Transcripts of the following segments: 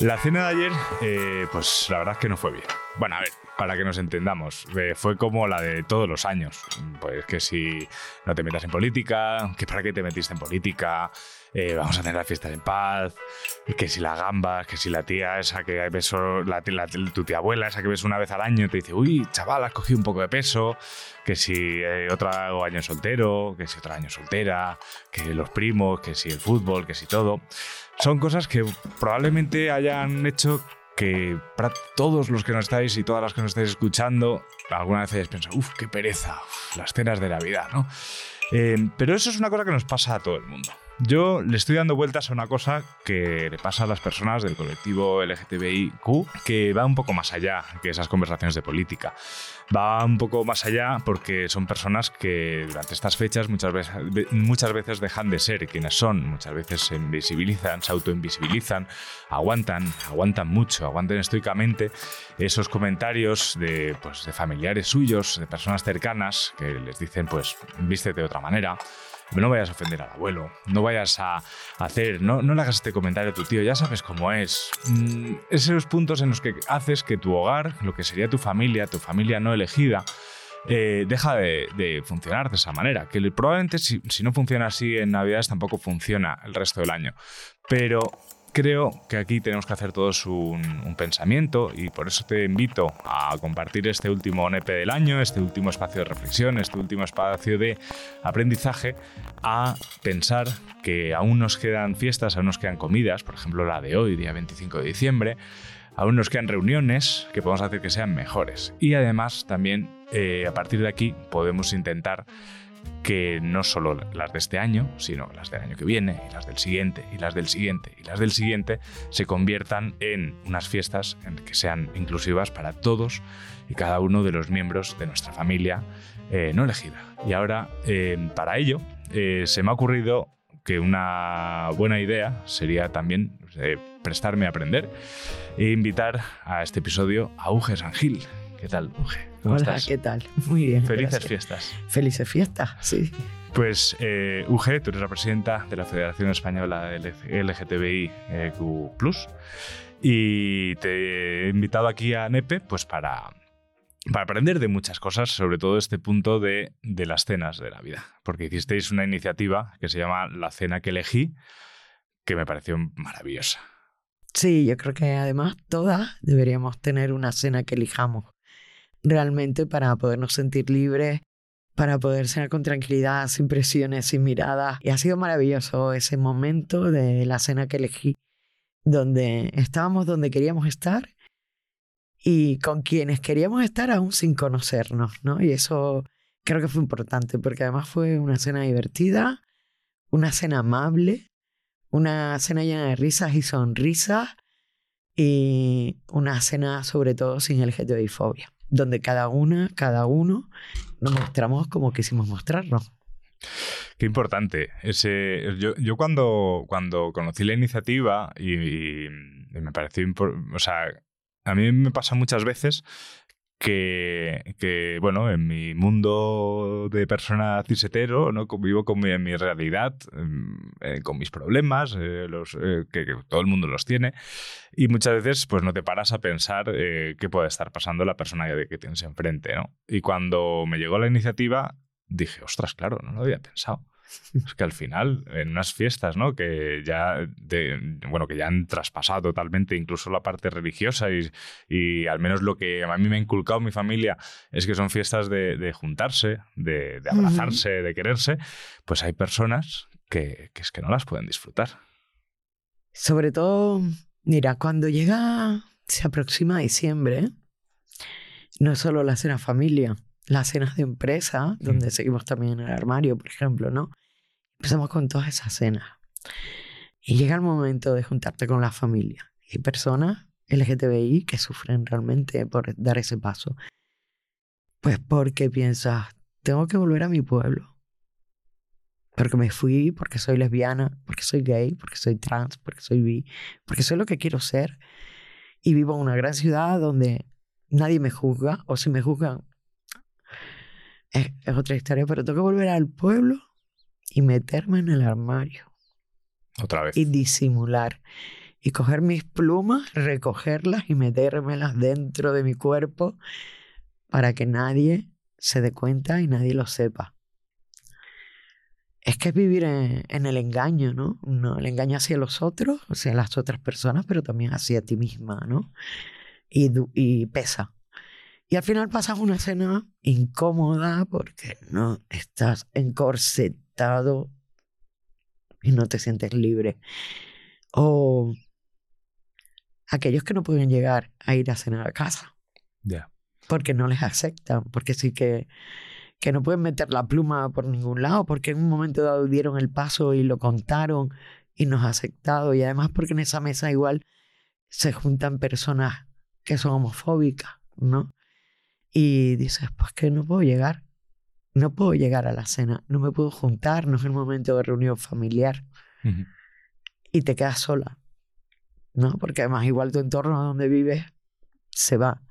La cena de ayer, eh, pues la verdad es que no fue bien. Bueno, a ver, para que nos entendamos, eh, fue como la de todos los años. Pues que si no te metas en política, que para qué te metiste en política, eh, vamos a tener las fiestas en paz, que si la gamba, que si la tía esa que ves, la, la, tu tía abuela esa que ves una vez al año te dice, uy, chaval, has cogido un poco de peso, que si otro año soltero, que si otro año soltera, que los primos, que si el fútbol, que si todo. Son cosas que probablemente hayan hecho que para todos los que nos estáis y todas las que nos estáis escuchando, alguna vez hayáis pensado, uff, qué pereza, las cenas de Navidad, ¿no? Eh, pero eso es una cosa que nos pasa a todo el mundo. Yo le estoy dando vueltas a una cosa que le pasa a las personas del colectivo LGTBIQ, que va un poco más allá que esas conversaciones de política. Va un poco más allá porque son personas que durante estas fechas muchas veces, muchas veces dejan de ser quienes son, muchas veces se invisibilizan, se autoinvisibilizan, aguantan, aguantan mucho, aguantan estoicamente esos comentarios de, pues, de familiares suyos, de personas cercanas que les dicen, pues, vístete de otra manera no vayas a ofender al abuelo, no vayas a hacer, no, no le hagas este comentario a tu tío, ya sabes cómo es. Mm, esos puntos en los que haces que tu hogar, lo que sería tu familia, tu familia no elegida, eh, deja de, funcionar de esa manera. Que probablemente si, si no funciona así en Navidades tampoco funciona el resto del año. Pero creo que aquí tenemos que hacer todos un, pensamiento y por eso te invito a compartir este último NEP del año, este último espacio de reflexión, este último espacio de aprendizaje, a pensar que aún nos quedan fiestas, aún nos quedan comidas, por ejemplo la de hoy, día 25 de diciembre, aún nos quedan reuniones que podemos hacer que sean mejores. Y además también eh, a partir de aquí podemos intentar que no solo las de este año, sino las del año que viene, y las del siguiente, y las del siguiente, y las del siguiente, se conviertan en unas fiestas en que sean inclusivas para todos y cada uno de los miembros de nuestra familia eh, no elegida. Y ahora, eh, para ello, eh, se me ha ocurrido que una buena idea sería también prestarme a aprender e invitar a este episodio a Uge Sangil. ¿Qué tal, Uge? Hola, ¿qué tal? Muy bien. Felices fiestas. Felices fiestas, sí. Pues eh, UG, tú eres la presidenta de la Federación Española LGTBIQ+, eh, y te he invitado aquí a NEPE pues para, para aprender de muchas cosas, sobre todo este punto de, de las cenas de la vida. Porque hicisteis una iniciativa que se llama La Cena que elegí, que me pareció maravillosa. Sí, yo creo que además todas deberíamos tener una cena que elijamos realmente para podernos sentir libres, para poder cenar con tranquilidad, sin presiones, sin miradas. Y ha sido maravilloso ese momento de la cena que elegí, donde estábamos donde queríamos estar y con quienes queríamos estar aún sin conocernos, ¿no? Y eso creo que fue importante, porque además fue una cena divertida, una cena amable, una cena llena de risas y sonrisas y una cena sobre todo sin el fobia donde cada una, cada uno nos mostramos como quisimos mostrarnos. Qué importante. Ese, yo, yo cuando, cuando conocí la iniciativa y, me pareció, o sea, a mí me pasa muchas veces que, bueno, en mi mundo de persona cisetero, ¿no? Vivo con mi, en mi realidad, em, eh, con mis problemas, eh, los, eh, que, todo el mundo los tiene, y muchas veces pues no te paras a pensar qué puede estar pasando la persona que tienes enfrente, ¿no? Y cuando me llegó la iniciativa, dije, ostras, claro, no lo había pensado. Es que al final, en unas fiestas, ¿no? Que ya, de, bueno, que ya han traspasado totalmente incluso la parte religiosa y, y, al menos lo que a mí me ha inculcado mi familia es que son fiestas de, juntarse, de, abrazarse, de quererse, pues hay personas que, que es que no las pueden disfrutar. Sobre todo, mira, cuando llega, se aproxima diciembre, no es solo la cena familia, las cenas de empresa, donde seguimos también en el armario, por ejemplo, ¿no? Empezamos con todas esas cenas. Y llega el momento de juntarte con la familia. Hay personas LGTBI que sufren realmente por dar ese paso. Pues porque piensas, tengo que volver a mi pueblo. Porque me fui, porque soy lesbiana, porque soy gay, porque soy trans, porque soy bi, porque soy lo que quiero ser. Y vivo en una gran ciudad donde nadie me juzga, o si me juzgan, es, es otra historia, pero tengo que volver al pueblo y meterme en el armario Otra vez. y disimular. Y coger mis plumas, recogerlas y metérmelas dentro de mi cuerpo para que nadie se dé cuenta y nadie lo sepa. Es que es vivir en, en el engaño, ¿no? ¿no? El engaño hacia los otros, hacia las otras personas, pero también hacia ti misma, ¿no? Y pesa. Y al final pasas una escena incómoda porque no estás encorsetado y no te sientes libre. O aquellos que no pueden llegar a ir a cenar a casa Ya. porque no les aceptan, porque sí que, que no pueden meter la pluma por ningún lado, porque en un momento dado dieron el paso y lo contaron y nos ha aceptado. Y además porque en esa mesa igual se juntan personas que son homofóbicas, ¿no? Y dices, pues que no puedo llegar. No puedo llegar a la cena, no me puedo juntar, no es el momento de reunión familiar y te quedas sola, ¿no? Porque además igual tu entorno donde vives se va.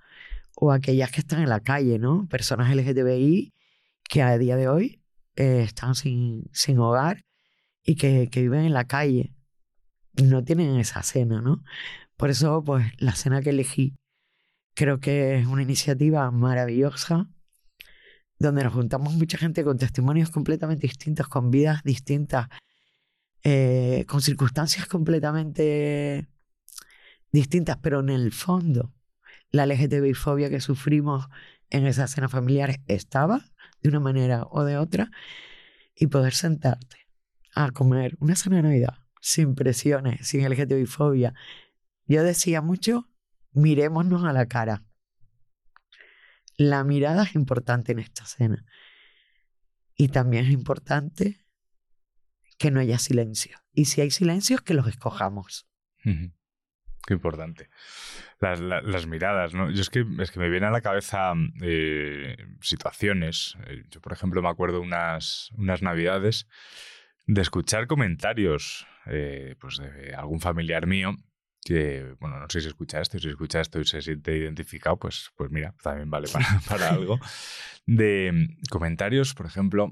O aquellas que están en la calle, ¿no? Personas LGTBI que a día de hoy eh, están sin, sin hogar y que, que viven en la calle. No tienen esa cena, ¿no? Por eso, pues, la cena que elegí creo que es una iniciativa maravillosa donde nos juntamos mucha gente con testimonios completamente distintos, con vidas distintas, eh, con circunstancias completamente distintas, pero en el fondo la LGTBI-fobia que sufrimos en esas cenas familiares estaba de una manera o de otra y poder sentarte a comer una cena de Navidad sin presiones, sin LGTBI-fobia. Yo decía mucho, mirémonos a la cara. La mirada es importante en esta cena. Y también es importante que no haya silencio. Y si hay silencios, que los escojamos. Qué importante. Las, la- las miradas, ¿no? Yo es que, es que me vienen a la cabeza eh, situaciones. Eh, Yo, por ejemplo, me acuerdo unas, unas navidades de escuchar comentarios eh, pues de algún familiar mío que, bueno, no sé si escucha esto, si escucha esto y se siente identificado, pues, pues mira, también vale para, para algo. De mm, comentarios, por ejemplo,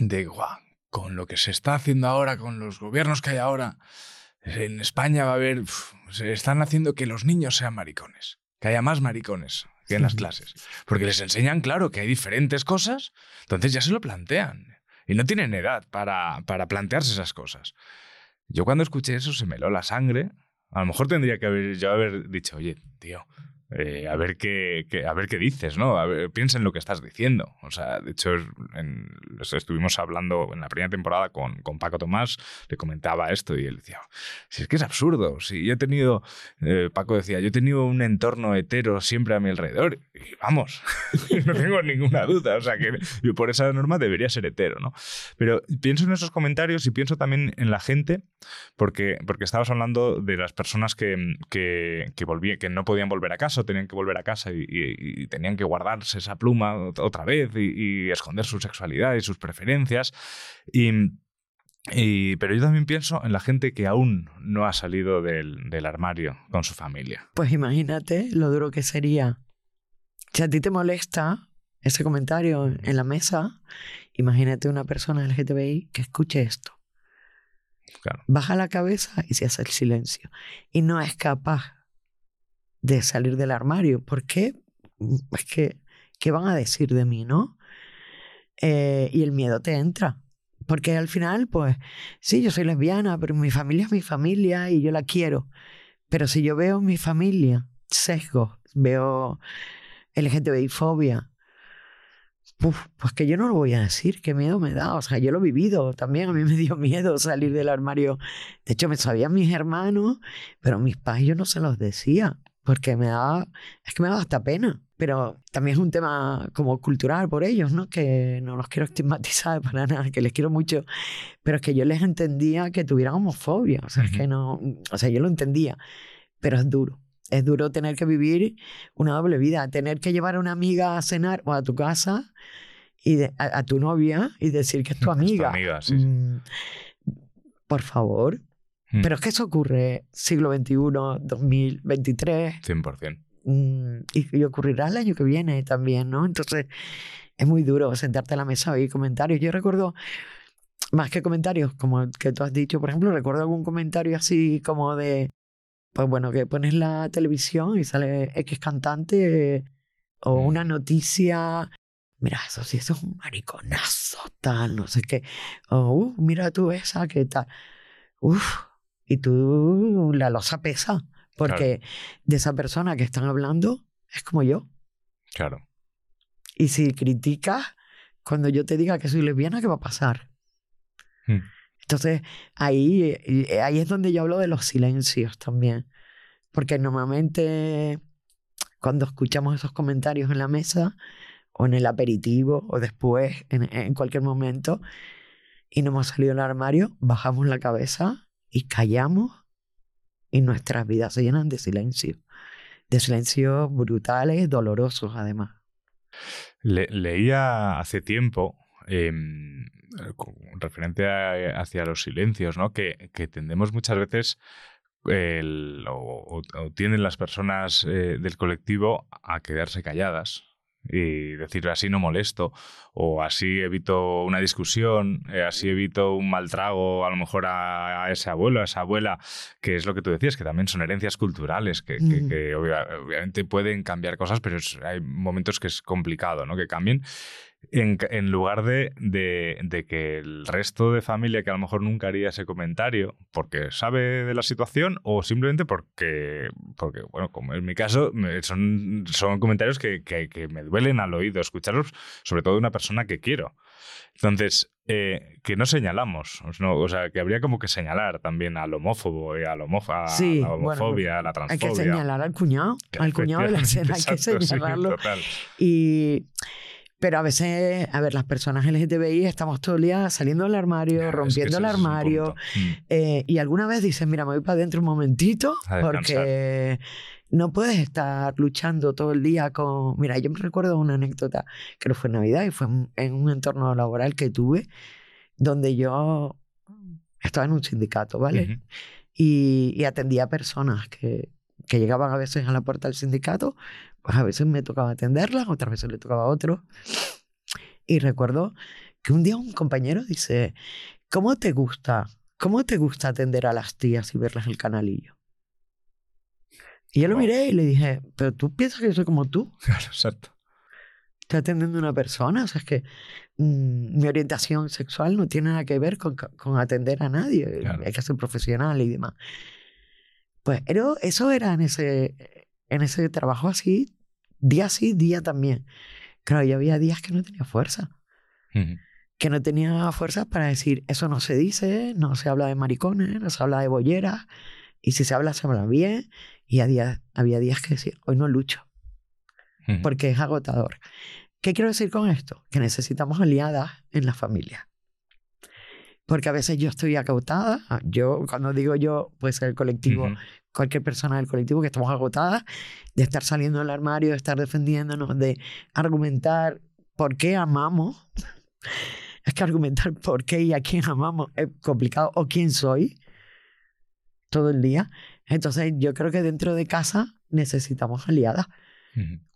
de, guau, con lo que se está haciendo ahora, con los gobiernos que hay ahora, en España va a haber, uf, se están haciendo que los niños sean maricones, que haya más maricones que en las clases, porque les enseñan, claro, que hay diferentes cosas, entonces ya se lo plantean y no tienen edad para, para plantearse esas cosas. Yo cuando escuché eso se me heló la sangre. A lo mejor tendría que haber, yo haber dicho, oye, tío, eh, a, ver qué, qué- a ver qué dices, ¿no? A ver, piensa en lo que estás diciendo. O sea, de hecho, en- estuvimos hablando en la primera temporada con, con Paco Tomás, le comentaba esto y él decía, si es que es absurdo, si yo he tenido, eh, Paco decía, yo he tenido un entorno hetero siempre a mi alrededor y vamos, no tengo ninguna duda, o sea que yo por esa norma debería ser hetero, ¿no? Pero pienso en esos comentarios y pienso también en la gente, porque, porque estabas hablando de las personas que, que, que, volví- que no podían volver a casa, tenían que volver a casa y, y- y tenían que guardarse esa pluma ot- otra vez y, y esconder su sexualidad y sus preferencias. Y, y- pero yo también pienso en la gente que aún no ha salido del, del armario con su familia. Pues imagínate lo duro que sería. Si a ti te molesta ese comentario en la mesa, imagínate una persona LGTBI que escuche esto. Claro. Baja la cabeza y se hace el silencio. Y no es capaz de salir del armario. ¿Por qué? Es que, ¿qué van a decir de mí, no? Eh, y el miedo te entra. Porque al final, pues, sí, yo soy lesbiana, pero mi familia es mi familia y yo la quiero. Pero si yo veo mi familia sesgos, veo LGTBI-fobia, pues que yo no lo voy a decir, qué miedo me da. O sea, yo lo he vivido también, a mí me dio miedo salir del armario. De hecho, me sabían mis hermanos, pero mis padres yo no se los decía, porque me daba, es que me daba hasta pena. pero también es un tema como cultural por ellos, ¿no? Que no los quiero estigmatizar para nada, que les quiero mucho, pero es que yo les entendía que tuvieran homofobia, o sea, es que no, o sea, yo lo entendía, pero es duro. Es duro tener que vivir una doble vida, tener que llevar a una amiga a cenar o a tu casa y a, tu novia y decir que es tu amiga. Es tu amiga sí. Mm, por favor. Mm. Pero es que eso ocurre siglo XXI, 2023. 100%. Mm, y, y ocurrirá el año que viene también, ¿no? Entonces es muy duro sentarte a la mesa y comentarios. Yo recuerdo, más que comentarios, como que tú has dicho, por ejemplo, recuerdo algún comentario así como de, pues bueno, que pones la televisión y sale X cantante o Mm. una noticia, mira, eso sí, eso es un mariconazo, tal, no sé qué, o "Uh, mira tú esa, qué tal, uf, y tú la losa pesa, porque de esa persona que están hablando es como yo. Claro. Y si criticas, cuando yo te diga que soy lesbiana, ¿qué va a pasar? Mm. Entonces, ahí, eh, ahí es donde yo hablo de los silencios también. Porque normalmente cuando escuchamos esos comentarios en la mesa, o en el aperitivo, o después, en, en cualquier momento, y no hemos salido del armario, bajamos la cabeza y callamos, y nuestras vidas se llenan de silencio. De silencios brutales, dolorosos además. Le- leía hace tiempo, em, con- referente a- hacia los silencios, ¿no? que, que tendemos muchas veces, o- o tienden las personas eh, del colectivo a quedarse calladas y decir así no molesto o así evito una discusión, eh, así evito un mal trago a lo mejor a, a ese abuelo, a esa abuela, que es lo que tú decías, que también son herencias culturales, que, que- que obvia- obviamente pueden cambiar cosas, pero es- hay momentos que es complicado ¿no? que cambien. En, en lugar de, de- de que el resto de familia que a lo mejor nunca haría ese comentario porque sabe de la situación o simplemente porque, porque bueno, como es mi caso, son, son comentarios que, que- que me duelen al oído escucharlos, sobre todo de una persona que quiero. Entonces, eh, que no señalamos, ¿no? o sea, que habría como que señalar también al homófobo, y a la, a Sí, la bueno, homofobia, a la Hay transfobia. que señalar al cuñado, al cuñado de la escena, hay que Exacto, sí, señalarlo. total. Y, pero a veces, a ver, las personas LGTBI estamos todo el día saliendo del armario, Es que rompiendo el armario. Mm. eh, y alguna vez dices, mira, me voy para adentro un momentito, porque no puedes estar luchando todo el día con... Mira, yo me recuerdo una anécdota, que no fue en Navidad, y fue en- un entorno laboral que tuve, donde yo estaba en un sindicato, ¿vale? Y atendía a personas que, que llegaban a veces a la puerta del sindicato, pues a veces me tocaba atenderlas, otras veces le tocaba a otro. Y recuerdo que un día un compañero dice, ¿cómo te gusta? ¿Cómo te gusta atender a las tías y verlas en el canalillo? Y yo lo miré y le dije, pero tú piensas que yo soy como tú, Claro, exacto. estoy atendiendo a una persona, o sea, es que mm, mi orientación sexual no tiene nada que ver con, con atender a nadie, Claro. hay que ser profesional y demás. Pues pero eso era en ese, en ese trabajo así, día sí, día también. Claro, yo había días que no tenía fuerza, que no tenía fuerza para decir, eso no se dice, no se habla de maricones, no se habla de bolleras, y si se habla, se habla bien, y había, había días que decir, hoy no lucho, porque es agotador. ¿Qué quiero decir con esto? Que necesitamos aliadas en la familia. Porque a veces yo estoy agotada, yo cuando digo yo, puede ser el colectivo. Cualquier persona del colectivo que estamos agotadas de estar saliendo del armario, de estar defendiéndonos, de argumentar por qué amamos. Es que argumentar por qué y a quién amamos es complicado o quién soy todo el día. Entonces yo creo que dentro de casa necesitamos aliadas.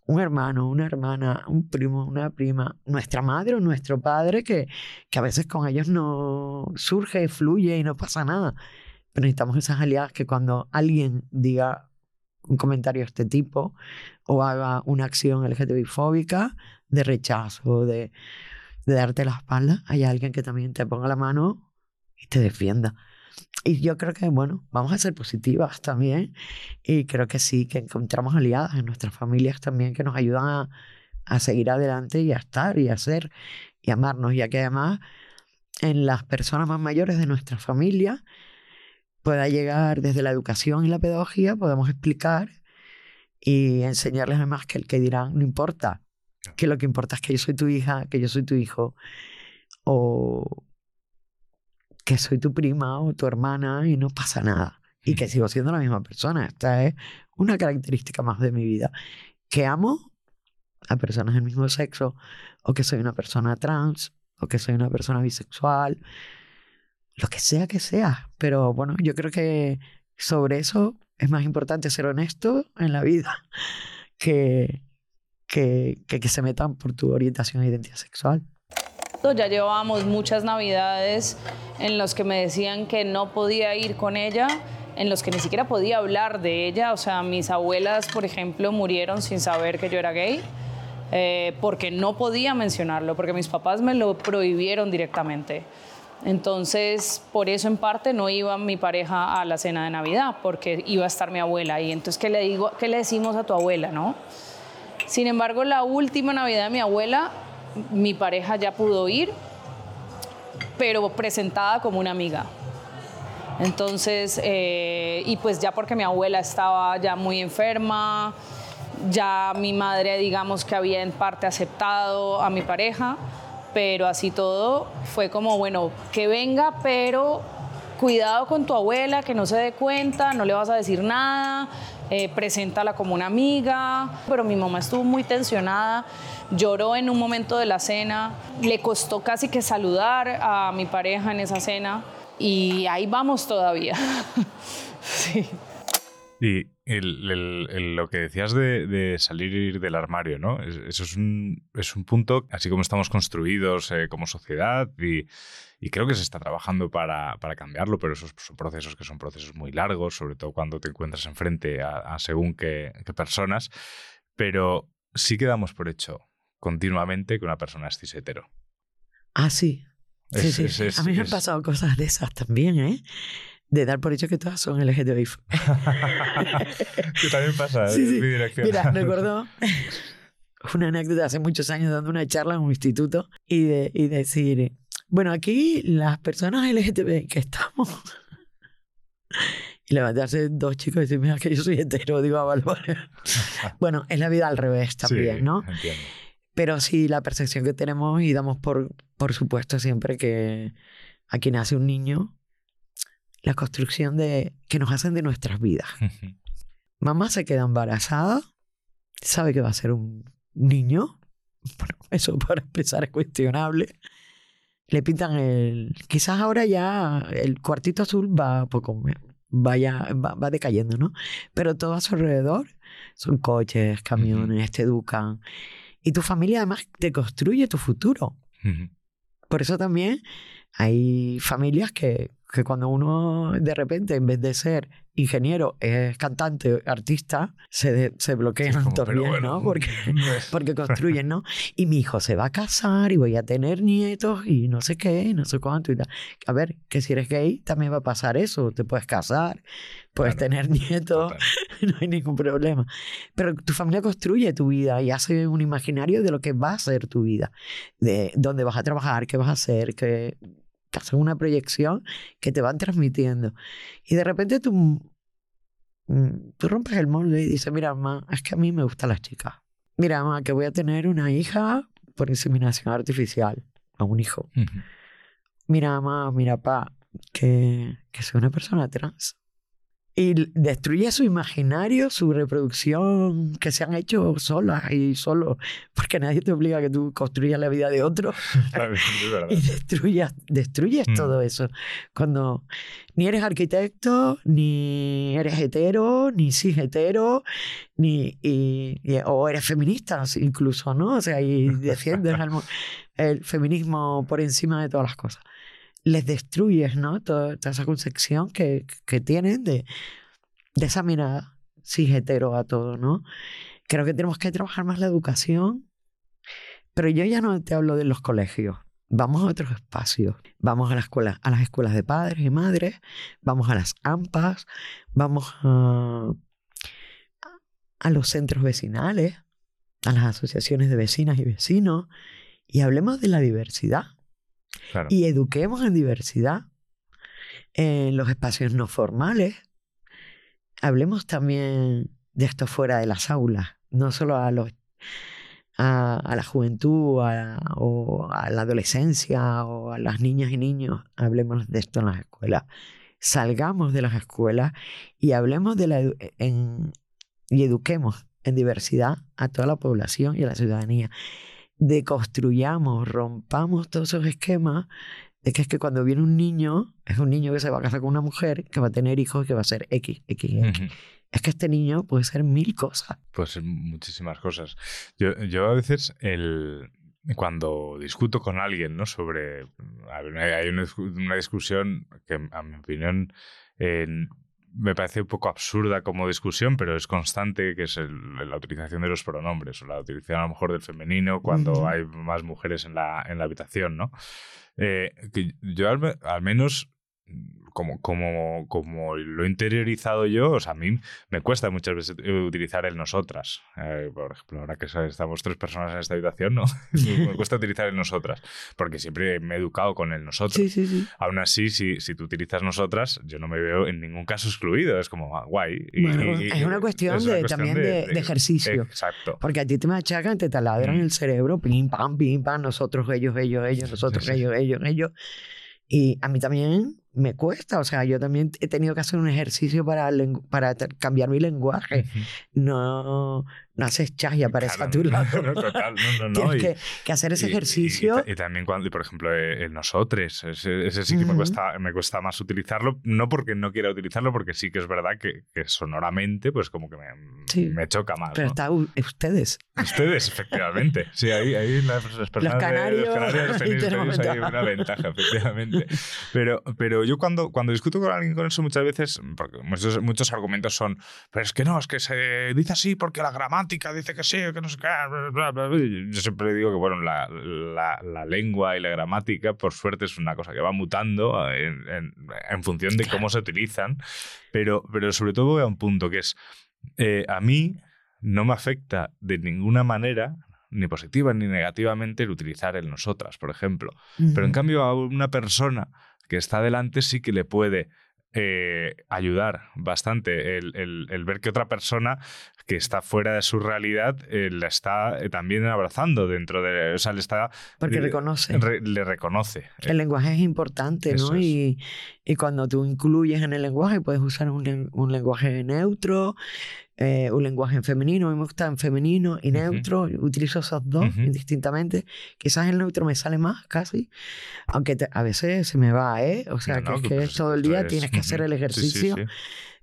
Un hermano, una hermana, un primo, una prima, nuestra madre o nuestro padre, que, que a veces con ellos no surge, fluye y no pasa nada. Pero necesitamos esas aliadas que cuando alguien diga un comentario de este tipo o haga una acción LGTBI-fóbica de rechazo, de, de darte la espalda, hay alguien que también te ponga la mano y te defienda. Y yo creo que, bueno, vamos a ser positivas también. Y creo que sí, que encontramos aliadas en nuestras familias también que nos ayudan a, a seguir adelante y a estar y a ser y amarnos, ya que además en las personas más mayores de nuestra familia pueda llegar desde la educación y la pedagogía, podemos explicar y enseñarles además que el que dirán no importa, que lo que importa es que yo soy tu hija, que yo soy tu hijo, o que soy tu prima o tu hermana y no pasa nada. Y que sigo siendo la misma persona. Esta es una característica más de mi vida. Que amo a personas del mismo sexo, o que soy una persona trans, o que soy una persona bisexual, lo que sea que sea. Pero bueno, yo creo que sobre eso es más importante ser honesto en la vida que, que, que, se metan por tu orientación e identidad sexual. Ya llevábamos muchas navidades en los que me decían que no podía ir con ella, en los que ni siquiera podía hablar de ella. O sea, mis abuelas, por ejemplo, murieron sin saber que yo era gay. Eh, porque no podía mencionarlo, porque mis papás me lo prohibieron directamente. Entonces, por eso en parte no iba mi pareja a la cena de Navidad, porque iba a estar mi abuela ahí. Entonces, ¿qué le, digo, qué le decimos a tu abuela, no? Sin embargo, la última Navidad de mi abuela, mi pareja ya pudo ir, pero presentada como una amiga. Entonces, eh, y pues ya porque mi abuela estaba ya muy enferma, ya mi madre, digamos que había en parte aceptado a mi pareja, pero así todo fue como, bueno, que venga, pero cuidado con tu abuela, que no se dé cuenta, no le vas a decir nada, eh, preséntala como una amiga. Pero mi mamá estuvo muy tensionada, lloró en un momento de la cena, le costó casi que saludar a mi pareja en esa cena y ahí vamos todavía. sí. Y lo que decías de, salir del armario, ¿no? Eso es un, es un punto, así como estamos construidos eh, como sociedad y, creo que se está trabajando para, para, cambiarlo, pero esos son procesos que son procesos muy largos, sobre todo cuando te encuentras enfrente a, a según qué, personas, pero sí que damos por hecho continuamente que una persona es cis hetero. Ah, sí. sí, sí. a mí me han pasado cosas de esas también, ¿eh? De dar por hecho que todas son LGTBI. que también pasa sí, sí. Mira, recuerdo una anécdota hace muchos años dando una charla en un instituto y, de, y decir, bueno, aquí las personas LGTBI que estamos... y levantarse dos chicos y decir, mira, que yo soy hetero, digo, ah, bueno, es la vida al revés también, ¿no? Entiendo. Pero sí, la percepción que tenemos y damos por, por supuesto siempre que aquí nace un niño la construcción de, que nos hacen de nuestras vidas. Mamá se queda embarazada, sabe que va a ser un niño. Bueno, eso para empezar es cuestionable. Le pintan el. Quizás ahora ya el cuartito azul va poco. Vaya, va, decayendo, ¿no? Pero todo a su alrededor son coches, camiones, te educan. Y tu familia además te construye tu futuro. Por eso también hay familias que que cuando uno de repente, en vez de ser ingeniero, es cantante, artista, se, se bloquean también, ¿no? Porque, porque construyen, ¿no? Y mi hijo se va a casar y voy a tener nietos y no sé qué, no sé cuánto y tal. A ver, que si eres gay también va a pasar eso. Te puedes casar, puedes tener nietos, no hay ningún problema. Pero tu familia construye tu vida y hace un imaginario de lo que va a ser tu vida, de dónde vas a trabajar, qué vas a hacer, qué te hacen una proyección que te van transmitiendo. Y de repente tú, mm, tú rompes el molde y dices, mira, mamá, es que a mí me gustan las chicas. Mira, mamá, que voy a tener una hija por inseminación artificial, a un hijo. Mira, mamá, mira, pa, que, que soy una persona trans y destruye su imaginario, su reproducción que se han hecho solas y solo, porque nadie te obliga a que tú construyas la vida de otro. y destruyas, destruyes mm. todo eso. Cuando ni eres arquitecto, ni eres hetero, ni cis hetero, ni, y, o eres feminista incluso, ¿no? O sea, y defiendes el feminismo por encima de todas las cosas les destruyes, ¿no? Toda, esa concepción que, que tienen de, esa mirada sí hetero a todo, ¿no? Creo que tenemos que trabajar más la educación, pero yo ya no te hablo de los colegios. Vamos a otros espacios. Vamos a, la escuela, a las escuelas de padres y madres, vamos a las AMPAs, vamos a, a los centros vecinales, a las asociaciones de vecinas y vecinos, y hablemos de la diversidad. Y eduquemos en diversidad en los espacios no formales. Hablemos también de esto fuera de las aulas, no solo a los a, la juventud a, o a la adolescencia o a las niñas y niños, hablemos de esto en las escuelas. Salgamos de las escuelas y hablemos de la y eduquemos en diversidad a toda la población y a la ciudadanía. Deconstruyamos, rompamos todos esos esquemas de que es que cuando viene un niño, es un niño que se va a casar con una mujer, que va a tener hijos, que va a ser X, X, X es que este niño puede ser mil cosas. Puede ser muchísimas cosas. Yo, yo a veces, el, cuando discuto con alguien ¿no? sobre... Hay una, discusión que, a mi opinión, me parece un poco absurda como discusión, pero es constante, que es la utilización de los pronombres, o la utilización a lo mejor del femenino cuando hay más mujeres en la, en la habitación, ¿no? Eh, que yo al menos como, como, como lo he interiorizado yo, o sea, a mí me cuesta muchas veces utilizar el nosotras. Eh, por ejemplo, ahora que estamos tres personas en esta habitación, ¿no? me cuesta utilizar el nosotras, porque siempre me he educado con el nosotros. Sí, sí, sí. Aún así, si, si tú utilizas nosotras, yo no me veo en ningún caso excluido, es como ah, guay. es una cuestión, de, también de, ejercicio. Exacto. Porque a ti te machacan, te taladran mm. el cerebro, pim, pam, pim, pam, nosotros, ellos, ellos, ellos, nosotros, ellos, ellos, ellos. Y a mí también me cuesta, o sea, yo también he tenido que hacer un ejercicio para, para cambiar mi lenguaje. No, no haces chas y aparece a tu lado. No, total, no, no, Tienes que, hacer ese ejercicio. Y, también cuando, por ejemplo, eh, el nosotros, ese, sí que me, cuesta, me cuesta más utilizarlo, no porque no quiera utilizarlo, porque sí que es verdad que, sonoramente, pues como que me, me choca más. Pero está ustedes. Ustedes, efectivamente. Sí, ahí, ahí las personas los canarios, de, los canarios una ventaja, efectivamente. Pero, pero yo cuando, cuando discuto con alguien con eso muchas veces, porque muchos, muchos argumentos son, pero es que no, es que se dice así porque la gramática dice que sí, que no sé qué. Yo siempre digo que, bueno, la, la, lengua y la gramática, por suerte, es una cosa que va mutando en, en, función de cómo se utilizan, pero, pero sobre todo voy a un punto que es, eh, a mí no me afecta de ninguna manera ni positiva ni negativamente el utilizar el nosotras, por ejemplo. Pero en cambio a una persona que está delante sí que le puede eh, ayudar bastante el, el, ver que otra persona que está fuera de su realidad eh, la está eh, también abrazando dentro de... O sea, le está... Porque reconoce. le reconoce. El lenguaje es importante, ¿no? Y, y, cuando tú incluyes en el lenguaje, puedes usar un, un lenguaje neutro, eh, un lenguaje en femenino, a mí me gusta en femenino y neutro, utilizo esos dos indistintamente. Quizás el neutro me sale más casi, aunque a veces se me va, ¿eh? O sea, que, es que todo el día tienes que hacer el ejercicio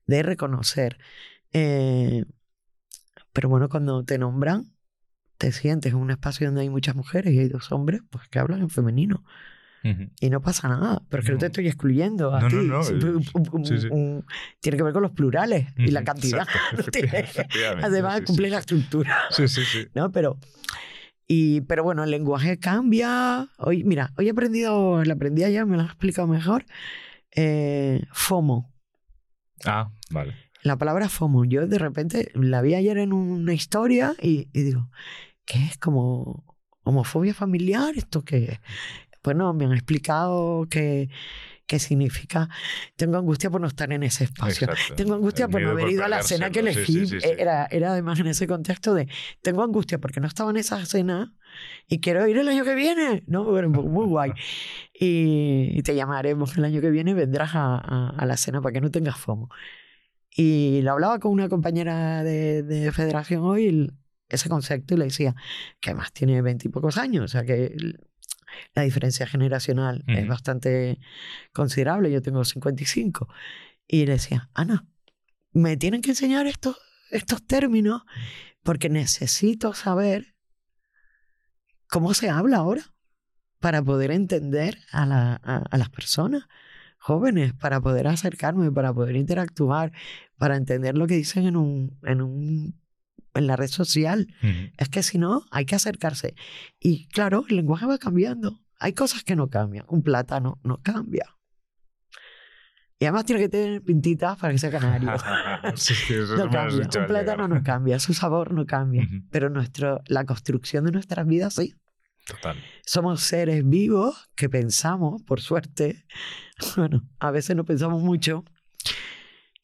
de reconocer. Eh, pero bueno, cuando te nombran, te sientes en un espacio donde hay muchas mujeres y hay dos hombres, pues que hablan en femenino. Y no pasa nada, pero es que no, te estoy excluyendo a no, ti. No, tiene que ver con los plurales y la cantidad. Además, cumple la estructura. Sí, sí, sí. ¿No? Pero, y, pero bueno, el lenguaje cambia. Hoy, mira, hoy he aprendido, lo aprendí ayer, me lo has explicado mejor. Eh, FOMO. Ah, vale. La palabra FOMO. Yo de repente la vi ayer en una historia y, y digo, ¿qué es como homofobia familiar? ¿Esto qué es? Bueno, me han explicado que qué significa. Tengo angustia por no estar en ese espacio. Tengo angustia por no haber ido a la cena que elegí. era, era además en ese contexto de, tengo angustia porque no estaba en esa cena y quiero ir el año que viene. No, muy guay. Y, te llamaremos el año que viene, vendrás a, a, la cena para que no tengas FOMO. Y lo hablaba con una compañera de, de federación hoy, ese concepto, y le decía que además tiene veintipocos años, o sea que la diferencia generacional es bastante considerable. Yo tengo 55. Y le decía, Ana, me tienen que enseñar estos, estos términos porque necesito saber cómo se habla ahora para poder entender a, la, a, las personas jóvenes, para poder acercarme, para poder interactuar, para entender lo que dicen en un, en un en la red social. Es que si no, hay que acercarse. Y claro, el lenguaje va cambiando. Hay cosas que no cambian. Un plátano no cambia. Y además tiene que tener pintitas para que sea canario. no cambia. Un plátano no cambia, su sabor no cambia. Pero nuestro, la construcción de nuestras vidas sí. Total. Somos seres vivos que pensamos, por suerte. Bueno, a veces no pensamos mucho.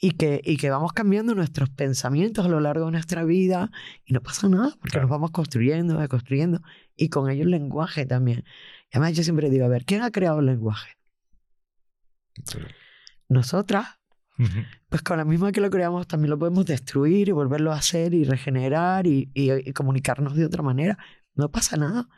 Y que, y que vamos cambiando nuestros pensamientos a lo largo de nuestra vida y no pasa nada porque Claro. nos vamos construyendo, construyendo y con ello el lenguaje también. Y además yo siempre digo, a ver, ¿quién ha creado el lenguaje? Nosotras, pues con la misma que lo creamos también lo podemos destruir y volverlo a hacer y regenerar y, y- y comunicarnos de otra manera. No pasa nada.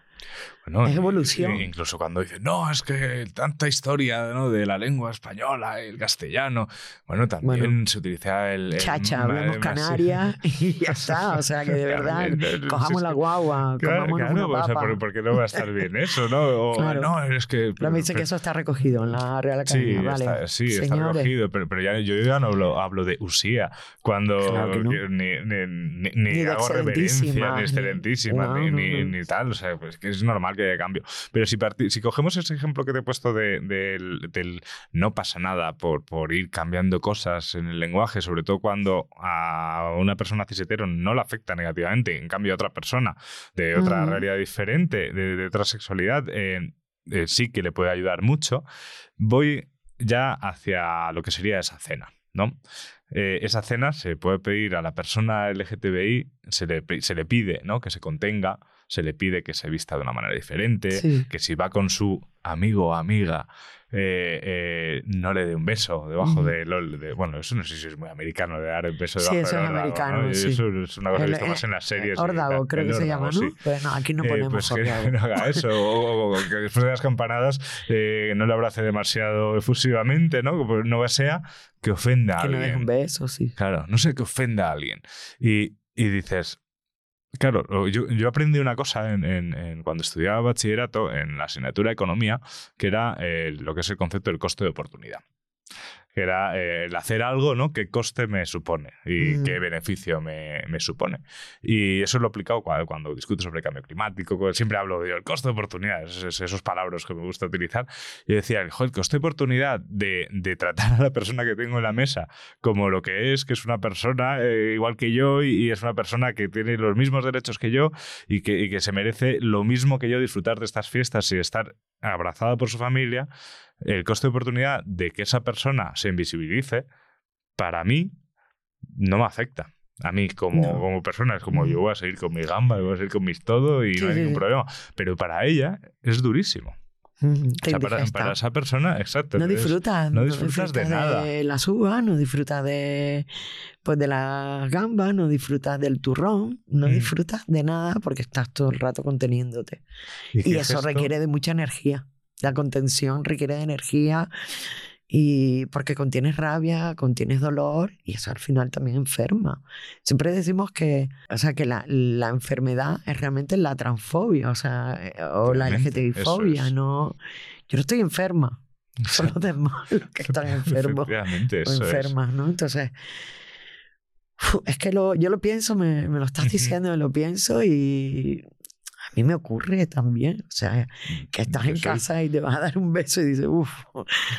Bueno, Es evolución. incluso cuando dicen, no, es que tanta historia ¿no? de la lengua española, el castellano. Bueno, también Bueno. se utiliza el. el- Chacha, hablamos ma- canaria y ya está. O sea que de verdad, cojamos la guagua, Claro, comámonos claro, una o sea, papa. ¿por, por qué no va a estar bien eso, no? O, Claro. No, es que. Pero me dice que eso está recogido en la Real Sí, Academia. vale. está, sí está recogido, pero, pero ya, yo ya no hablo, hablo de usía, cuando no. ni, ni, ni- ni hago reverencia, ni excelentísima, No, ni, ni tal, o sea, pues que es normal que haya cambio. Pero si, si cogemos ese ejemplo que te he puesto de- del, del no pasa nada por, por ir cambiando cosas en el lenguaje, sobre todo cuando a una persona cisetero no le afecta negativamente, en cambio a otra persona de otra Ujú. realidad diferente, de, de otra sexualidad, eh, eh, sí que le puede ayudar mucho, voy ya hacia lo que sería esa cena, ¿no? Eh, esa cena se puede pedir a la persona LGTBI, se le, se le pide ¿no? que se contenga, se le pide que se vista de una manera diferente, Sí. que si va con su amigo o amiga, eh, eh, no le dé un beso debajo Ujú. de, de- Bueno, eso no sé si es muy americano, de dar el beso Sí, debajo eso del es americano, ¿no? sí. Eso es una cosa que visto más eh, en las series. y Órdago, creo que se llama, ¿no? sí. Pues no, aquí no Eh, ponemos pues que no haga eso, o, o- que después de las campanadas eh, no le abrace demasiado efusivamente, ¿no? Como no sea que ofenda a Que no alguien. des un beso, sí. Claro, no sé que ofenda a alguien. Y, y dices, claro, yo, aprendí una cosa en, en- en- cuando estudiaba bachillerato en la asignatura de economía, que era eh, lo que es el concepto del coste de oportunidad. Que era eh, el hacer algo, ¿no? ¿Qué coste me supone? Y Mm. qué beneficio me, me supone. Y eso lo he aplicado cuando, cuando discuto sobre cambio climático. Siempre hablo del coste de oportunidad, esos, esos palabras que me gusta utilizar. Y decía, el coste de oportunidad de, de tratar a la persona que tengo en la mesa como lo que es, que es una persona eh, igual que yo y, y es una persona que tiene los mismos derechos que yo y que, y que se merece lo mismo que yo disfrutar de estas fiestas y estar abrazada por su familia, el coste de oportunidad de que esa persona se invisibilice, para mí no me afecta. A mí como, No. como persona es como yo voy a seguir con mi gamba, yo voy a seguir con mis todo y Sí, no hay sí, ningún sí. problema. Pero para ella es durísimo. O sea, para, esa persona, exacto. No disfrutas, no disfrutas de nada. de las uvas, no disfrutas de, pues de las gambas, no disfrutas del turrón, no Mm. disfrutas de nada porque estás todo el rato conteniéndote. Y, eso requiere de mucha energía. La contención requiere de energía y porque contienes rabia, contienes dolor y eso al final también enferma. Siempre decimos que, o sea, que la, la enfermedad es realmente la transfobia, o sea, eh, o la Realmente, LGTBI-fobia, eso es. no. Yo no estoy enferma, son los demás los que están enfermos o es. enfermas, ¿no? Entonces, es que lo, yo lo pienso, me, me lo estás diciendo, lo pienso y mí me ocurre también. O sea, que estás en casa y te vas a dar un beso y dices, uff,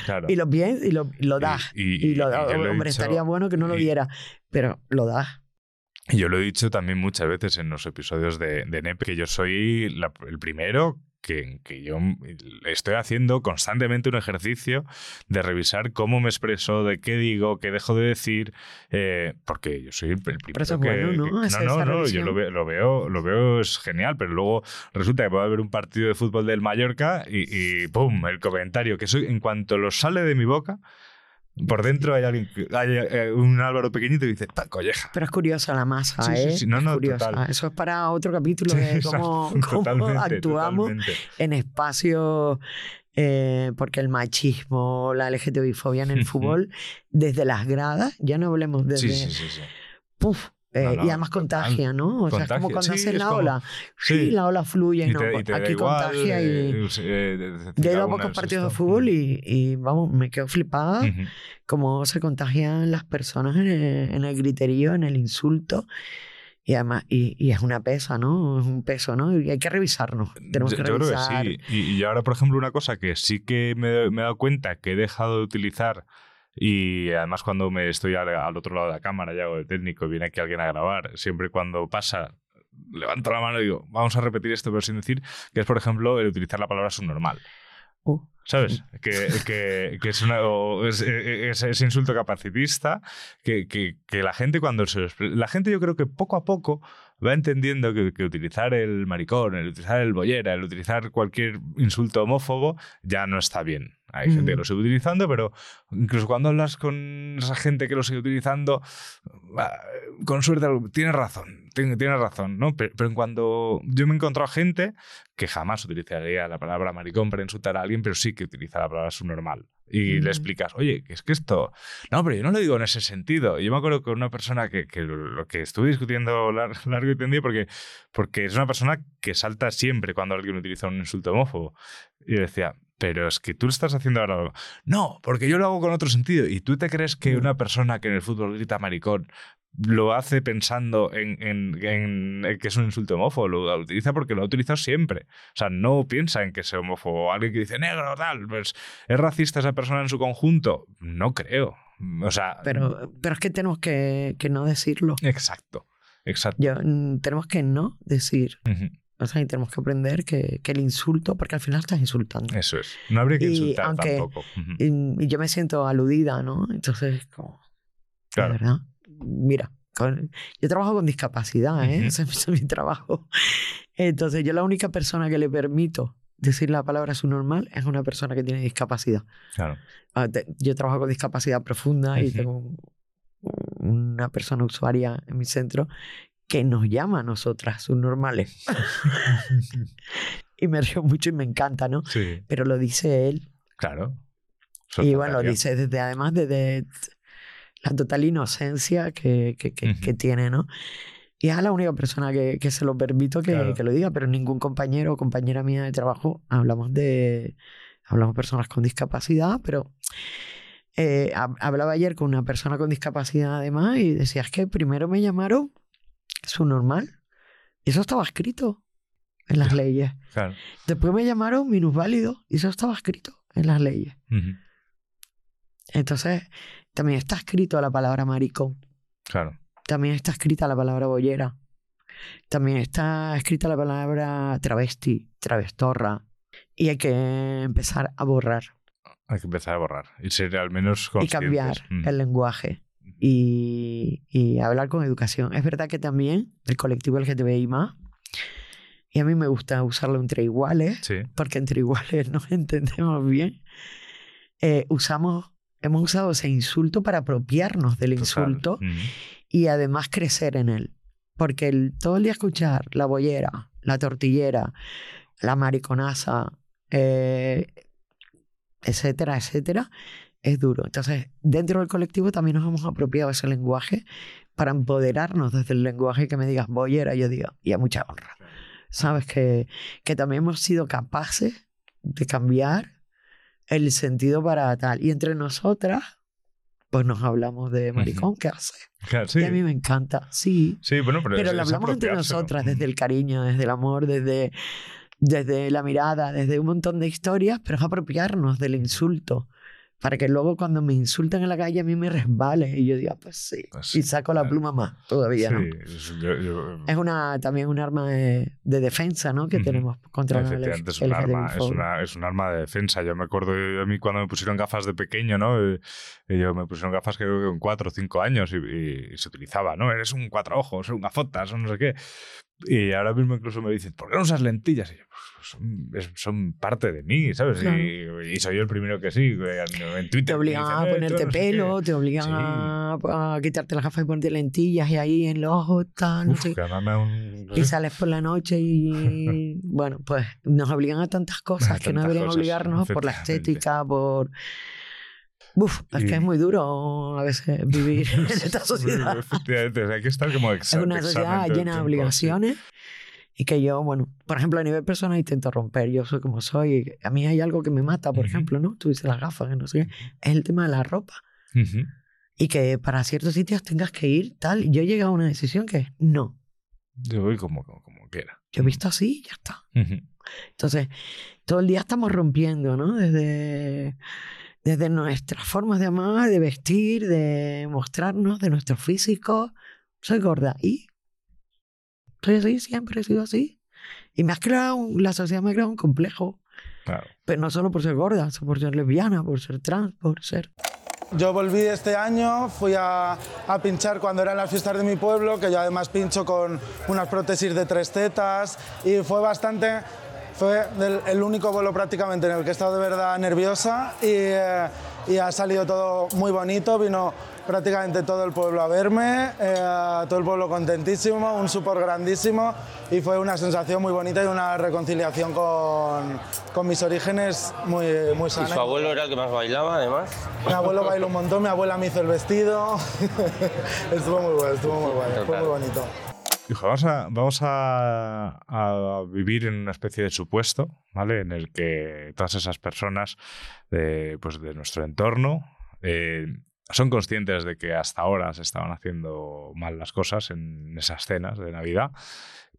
Claro. y lo piensas y lo, y lo das. Y, Y, lo y lo he Hombre, dicho- estaría bueno que no lo y- diera, pero lo das. y yo lo he dicho también muchas veces en los episodios de, de NEP, que yo soy la- el primero que, que yo estoy haciendo constantemente un ejercicio de revisar cómo me expreso, de qué digo, qué dejo de decir, eh, porque yo soy el primero eso es que, bueno, ¿no? que- no, esa no, yo lo veo, lo veo, lo veo es genial, pero luego resulta que puedo ver un partido de fútbol del Mallorca y, y ¡pum! el comentario que soy en cuanto lo sale de mi boca. Por dentro hay alguien, hay eh, un Álvaro pequeñito y dice, ¡ta colleja! Pero es curiosa la masa, Sí, ¿eh? sí. No, no, curiosa. total. Eso es para otro capítulo de cómo, actuamos totalmente. en espacios, eh, porque el machismo, la LGTBI-fobia en el fútbol, desde las gradas, ya no hablemos desde... Sí, sí, sí, sí. Puf, eh, No, no, y además contagia, ¿no? O sea, es como Contagia. cuando Sí, haces es la como- ola. Sí, sí. la ola fluye, Y ¿no? te, y te Aquí igual, contagia y... eh, eh, Yo he ido a pocos partidos de fútbol y, y, vamos, me quedo flipada Ujú. cómo se contagian las personas en el, en el griterío, en el insulto. Y además, y, y es una pesa, ¿no? Es un peso, ¿no? Y hay que revisarnos. Tenemos Yo, que yo creo que sí. Y, y ahora, por ejemplo, una cosa que sí que me, me he dado cuenta que he dejado de utilizar y además cuando me estoy al, al otro lado de la cámara, ya hago de técnico, viene aquí alguien a grabar, siempre cuando pasa, levanto la mano y digo, vamos a repetir esto, pero sin decir, que es, por ejemplo, el utilizar la palabra subnormal. Uh, ¿Sabes? Que, que, que es, una, es- es- ese insulto capacitista que, que, que la gente cuando se La gente yo creo que poco a poco va entendiendo que, que utilizar el maricón, el utilizar el bollera, el utilizar cualquier insulto homófobo ya no está bien. Hay gente que lo sigue utilizando, pero incluso cuando hablas con esa gente que lo sigue utilizando, ah, con suerte tienes razón, tienes, tienes razón, ¿no? Pero, pero en cuando yo me he encontrado gente que jamás utilizaría la palabra maricón para insultar a alguien, pero sí que utiliza la palabra subnormal. Y Mm. le explicas, oye, es que esto... No, pero yo no lo digo en ese sentido. Yo me acuerdo con una persona que, que lo lo que estuve discutiendo lar- largo y tendido porque, porque es una persona que salta siempre cuando alguien utiliza un insulto homófobo. Y yo decía, pero es que tú lo estás haciendo ahora. No, porque yo lo hago con otro sentido. ¿Y tú te crees que una persona que en el fútbol grita maricón lo hace pensando en, en- en que es un insulto homófobo? Lo, utiliza porque lo ha utilizado siempre. O sea, no piensa en que sea homófobo. Alguien que dice negro, tal, pues ¿es racista esa persona en su conjunto? No creo. O sea, Pero, pero es que tenemos que, que no decirlo. exacto. Exacto. Yo, mm, tenemos que no decir. O sea, y tenemos que aprender que, que el insulto, porque al final estás insultando. Eso es. No habría que Y insultar aunque- tampoco. Y, y yo me siento aludida, ¿no? Entonces, como, Claro. verdad. Mira, con- yo trabajo con discapacidad, ¿eh? Ujú. Ese es mi trabajo. Entonces, yo la única persona que le permito decir la palabra su normal es una persona que tiene discapacidad. Claro. Ah, Yo trabajo con discapacidad profunda y Ujú. tengo un- una persona usuaria en mi centro que nos llama a nosotras subnormales. y me río mucho y me encanta, ¿no? Sí, Pero lo dice él. claro. Es Y bueno, lo dice desde, además, desde la total inocencia que, que, que, que Ujú. tiene, ¿no? Y es la única persona que, que se lo permito que, Claro. que lo diga, pero ningún compañero o compañera mía de trabajo hablamos de. Hablamos de personas con discapacidad, pero. eh, hab- hablaba ayer con una persona con discapacidad además y decía, es que primero me llamaron su normal. Y eso estaba escrito en las leyes. Claro. Después me llamaron minusválido y eso estaba escrito en las leyes. Entonces, también está escrito la palabra maricón. Claro. También está escrita la palabra bollera. También está escrita la palabra travesti, travestorra. Y hay que empezar a borrar Hay que empezar a borrar y ser al menos y conscientes. cambiar Mm. el lenguaje y, y hablar con educación. Es verdad que también el colectivo LGTBI más, y a mí me gusta usarlo entre iguales, Sí. porque entre iguales nos entendemos bien, eh, usamos, hemos usado ese insulto para apropiarnos del insulto Mm. y además crecer en él. Porque el, todo el día escuchar la bollera, la tortillera, la mariconaza, eh, etcétera, etcétera, es duro. Entonces, dentro del colectivo también nos hemos apropiado ese lenguaje para empoderarnos desde el lenguaje que me digas bollera, yo digo, y a mucha honra. Sabes que, que también hemos sido capaces de cambiar el sentido para tal. Y entre nosotras, pues nos hablamos de maricón, ¿qué hace? Claro, sí. Y a mí me encanta, sí. Sí, bueno, pero, Pero es- lo hablamos entre nosotras, desde el cariño, desde el amor, desde, desde la mirada, desde un montón de historias, pero es apropiarnos del insulto. Para que luego cuando me insultan en la calle a mí me resbale y yo diga, pues sí. Pues sí, y saco la claro. pluma más todavía, ¿no? Sí, es- yo- yo- Es una, también un arma de, de defensa, ¿no? Que tenemos contra la Efectivamente, es el un, arma, es, una, es un arma de defensa. Yo me acuerdo de a mí cuando me pusieron gafas de pequeño, ¿no? Eh, eh, yo me pusieron gafas creo que con cuatro o cinco años y, y se utilizaba, ¿no? Eres un cuatro ojos, un gafotas, o no sé qué. Y ahora mismo incluso me dicen, ¿por qué no usas lentillas? Y yo, pues son, es- son parte de mí, ¿sabes? Claro. Y, y soy yo el primero que sí. En Twitter. Te obligan dicen, a "Eh, ponerte no sé qué". pelo, te obligan Sí. a, a quitarte las gafas y ponerte lentillas y ahí en los ojos, tal, no Uf, sé un- y sales por la noche y bueno, pues nos obligan a tantas cosas A que no deberían cosas, obligarnos por la estética, por... Uf, es Y- que es muy duro a veces vivir en esta sociedad. Efectivamente, o sea, hay que estar como Es una sociedad llena de obligaciones y que yo, bueno, por ejemplo, a nivel personal intento romper. Yo soy como soy. A mí hay algo que me mata, por Ujú. ejemplo, ¿no? Tú dices las gafas, que no sé qué. Es el tema de la ropa. Ujú. Y que para ciertos sitios tengas que ir tal. Yo he llegado a una decisión que es no. Yo voy como, como, como quiera. Yo he visto así y ya está. Ujú. Entonces, todo el día estamos rompiendo, ¿no? Desde, desde nuestras formas de amar, de vestir, de mostrarnos, de nuestro físico. Soy gorda y soy así, siempre he sido así. Y me has creado, un- la sociedad me ha creado un complejo Claro. Pero no solo por ser gorda, sino por ser lesbiana, por ser trans, por ser... Yo volví este año, fui a, a, pinchar cuando eran las fiestas de mi pueblo, que yo además pincho con unas prótesis de tres tetas y fue bastante, fue del, el único vuelo prácticamente en el que he estado de verdad nerviosa y, eh, y ha salido todo muy bonito, vino prácticamente todo el pueblo a verme, eh, todo el pueblo contentísimo, un supor grandísimo y fue una sensación muy bonita y una reconciliación con, con mis orígenes muy, muy sana. ¿Y su abuelo era el que más bailaba además? Mi abuelo bailó un montón, mi abuela me hizo el vestido, estuvo muy bueno, estuvo muy bueno, fue muy bonito. Hijo, vamos, a, vamos a, vivir en una especie de supuesto, ¿vale? En el que todas esas personas de, pues de nuestro entorno eh, son conscientes de que hasta ahora se estaban haciendo mal las cosas en esas cenas de Navidad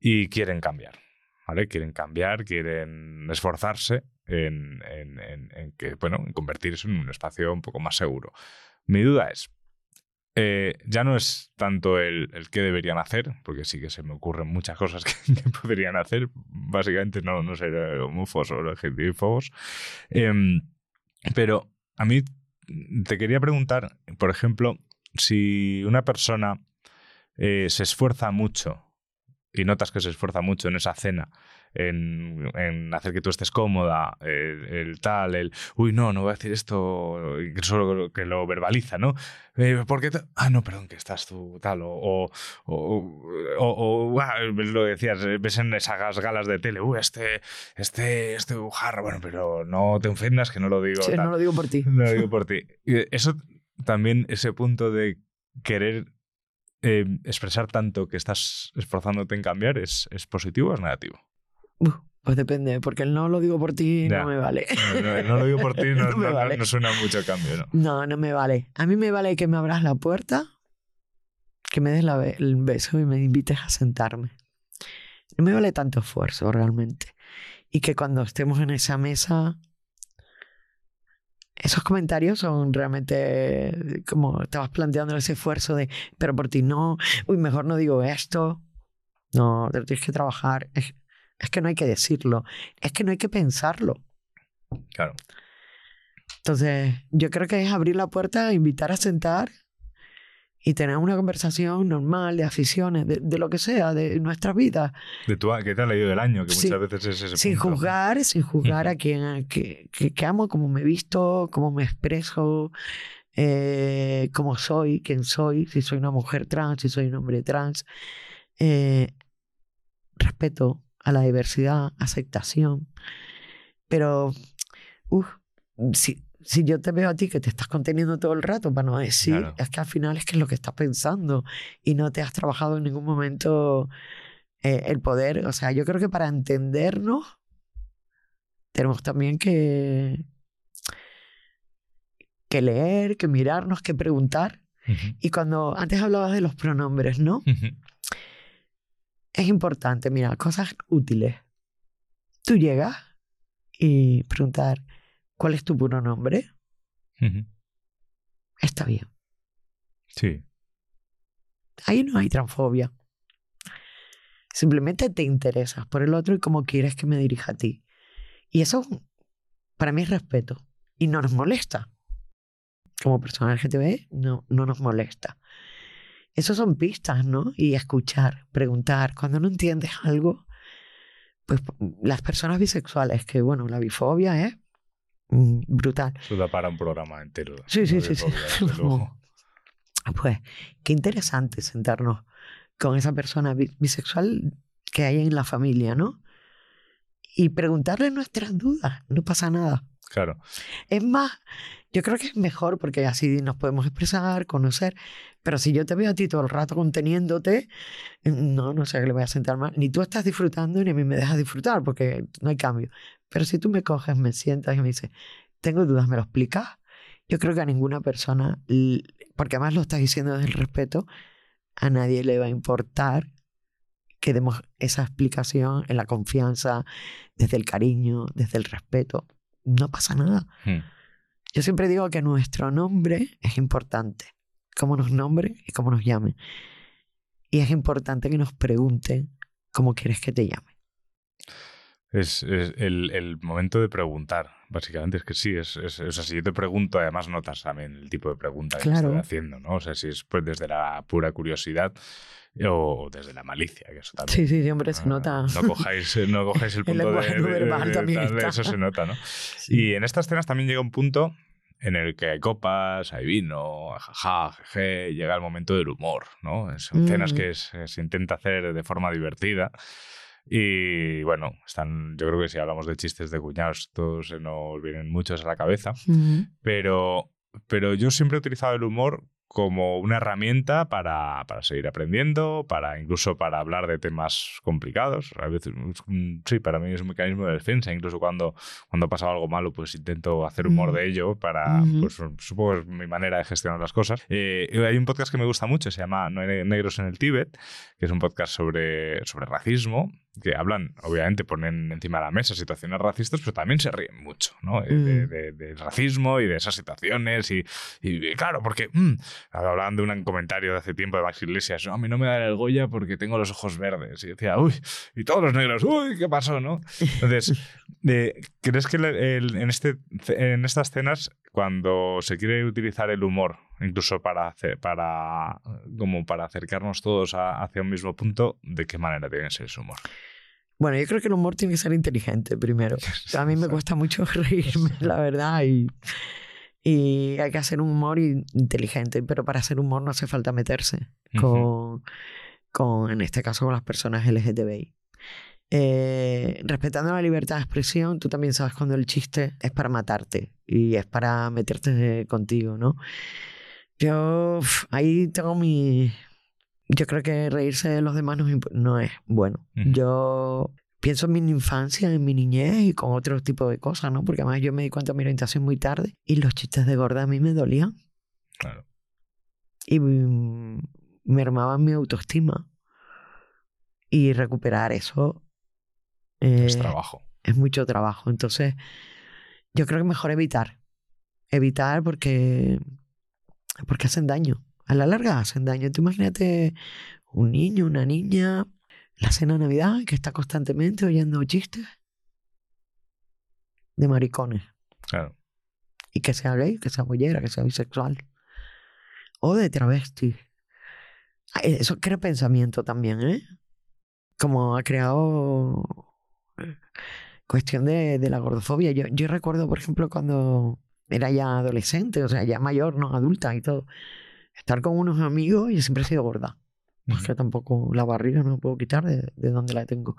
y quieren cambiar. ¿vale? Quieren cambiar, quieren esforzarse en, en, en, que, bueno, en convertirse en un espacio un poco más seguro. Mi duda es, eh, ya no es tanto el, el, qué deberían hacer, porque sí que se me ocurren muchas cosas que, que podrían hacer, básicamente no, no ser homófobos o LGTBIfobos, eh, pero a mí te quería preguntar, por ejemplo, si una persona eh, se esfuerza mucho y notas que se esfuerza mucho en esa cena, en, en hacer que tú estés cómoda, el, el, tal, el, uy, no, no voy a decir esto, solo que lo verbaliza, ¿no? Eh, ¿Por qué? Ah, no, perdón, que estás tú, tal, o, o, o, o ah, lo decías, ves en esas galas de tele, uy, este, este, este jarro, bueno, pero no te ofendas que no lo digo. Sí, tal. no lo digo por ti. No lo digo por ti. Eso también, ese punto de querer eh, expresar tanto que estás esforzándote en cambiar, ¿es, es positivo o es negativo? Pues depende, porque el no lo digo por ti Ya. no me vale. No, no, no lo digo por ti, no, No vale. no suena mucho cambio, ¿no? No, no me vale. A mí me vale que me abras la puerta, que me des la be- el beso y me invites a sentarme. No me vale tanto esfuerzo realmente. Y que cuando estemos en esa mesa, esos comentarios son realmente como estabas planteando ese esfuerzo de, pero por ti no, uy, mejor no digo esto. No, te lo tienes que trabajar. Es, es que no hay que decirlo, es que no hay que pensarlo. Claro. Entonces, yo creo que es abrir la puerta, invitar a sentar y tener una conversación normal de aficiones, de, de lo que sea, de nuestras vidas, De tu, ¿Qué te ha leído del año? Que Sí. muchas veces es ese sin punto. juzgar, sin juzgar a quien que, que, que amo, cómo me he visto, cómo me expreso, eh, cómo soy, quién soy, si soy una mujer trans, si soy un hombre trans. Eh, respeto a la diversidad, aceptación. Pero, uf, si, si yo te veo a ti que te estás conteniendo todo el rato para no decir, Claro. es que al final es que es lo que estás pensando y no te has trabajado en ningún momento eh, el poder. O sea, yo creo que para entendernos tenemos también que, que leer, que mirarnos, que preguntar. Y cuando antes hablabas de los pronombres, ¿no? Es importante, mira, cosas útiles. Tú llegas y preguntar, ¿cuál es tu puro nombre? Está bien. Sí. Ahí no hay transfobia. Simplemente te interesas por el otro y cómo quieres que me dirija a ti. Y eso para mí es respeto. Y no nos molesta. Como personas LGTB no, no nos molesta. Eso son pistas, ¿no? Y escuchar, preguntar. Cuando no entiendes algo, pues las personas bisexuales, que bueno, la bifobia es mm, brutal. Eso da para un programa entero. Sí, sí, sí, sí. Pues qué interesante sentarnos con esa persona bi- bisexual que hay en la familia, ¿no? Y preguntarle nuestras dudas, no pasa nada. Claro. Es más, yo creo que es mejor porque así nos podemos expresar, conocer, pero si yo te veo a ti todo el rato conteniéndote, no, no sé que le voy a sentar mal. Ni tú estás disfrutando ni a mí me dejas disfrutar porque no hay cambio. Pero si tú me coges, me sientas y me dices, tengo dudas, ¿me lo explicas? Yo creo que a ninguna persona, porque además lo estás diciendo desde el respeto, a nadie le va a importar que demos esa explicación en la confianza, desde el cariño, desde el respeto. No pasa nada. Hmm. Yo siempre digo que nuestro nombre es importante. Cómo nos nombren y cómo nos llamen. Y es importante que nos pregunten cómo quieres que te llame. Es, es el, el momento de preguntar, básicamente. Es que sí, es, es, o sea, si yo te pregunto, además notas también el tipo de pregunta que Claro. estoy haciendo, ¿no? O sea, si es pues desde la pura curiosidad o desde la malicia, que eso también. Sí, sí, sí, hombre, se nota. No cojáis, no cojáis el El punto de, no de- de- verbal de- también está. Eso se nota, ¿no? Sí. Y en estas cenas también llega un punto en el que hay copas, hay vino, jaja, jeje, llega el momento del humor, ¿no? Son cenas Mm. que se, se intenta hacer de forma divertida. Y bueno, están, yo creo que si hablamos de chistes de cuñados, todos se nos vienen muchos a la cabeza. Pero, pero yo siempre he utilizado el humor como una herramienta para, para seguir aprendiendo, para incluso para hablar de temas complicados. A veces, sí, para mí es un mecanismo de defensa. Incluso cuando, cuando pasa algo malo, pues intento hacer humor de ello para, Ujú. pues supongo que es mi manera de gestionar las cosas. Eh, hay un podcast que me gusta mucho, se llama No hay negros en el Tíbet, que es un podcast sobre, sobre racismo, que hablan, obviamente, ponen encima de la mesa situaciones racistas, pero también se ríen mucho, ¿no? Eh, De, Mm. de- del racismo y de esas situaciones. Y, y, claro, porque mm, hablaban de un comentario de hace tiempo de Max Iglesias, "No, a mí no me da el Goya porque tengo los ojos verdes. Y decía, uy, y todos los negros, uy, ¿qué pasó, no? Entonces, eh, ¿crees que el- el- en, este, en estas cenas, cuando se quiere utilizar el humor, incluso para, hacer, para, como para acercarnos todos a- hacia un mismo punto, ¿de qué manera tiene que ser ese humor? Bueno, yo creo que el humor tiene que ser inteligente primero. A mí me cuesta mucho reírme, la verdad, y, y hay que hacer un humor in- inteligente, pero para hacer humor no hace falta meterse con, con en este caso, con las personas LGTBI. Eh, respetando la libertad de expresión, tú también sabes cuando el chiste es para matarte y es para meterte contigo, ¿no? Yo ahí tengo mi... Yo creo que reírse de los demás no, es imp- no es bueno. Yo pienso en mi infancia, en mi niñez y con otro tipo de cosas, ¿no? Porque además yo me di cuenta de mi orientación muy tarde y los chistes de gorda a mí me dolían Claro. y me armaban mi autoestima. Y recuperar eso Es eh, trabajo. es mucho trabajo. Entonces, yo creo que mejor evitar. Evitar porque, porque hacen daño. A la larga hacen daño. Tú imagínate un niño, una niña, la cena de Navidad que está constantemente oyendo chistes de maricones. Claro. Y que sea gay, que sea bollera, que sea bisexual. O de travesti. Eso crea pensamiento también, ¿eh? Como ha creado cuestión de, de la gordofobia. Yo, yo recuerdo, por ejemplo, cuando era ya adolescente, o sea, ya mayor, no adulta y todo, estar con unos amigos y siempre he sido gorda. Porque tampoco la barriga no la puedo quitar de, de donde la tengo.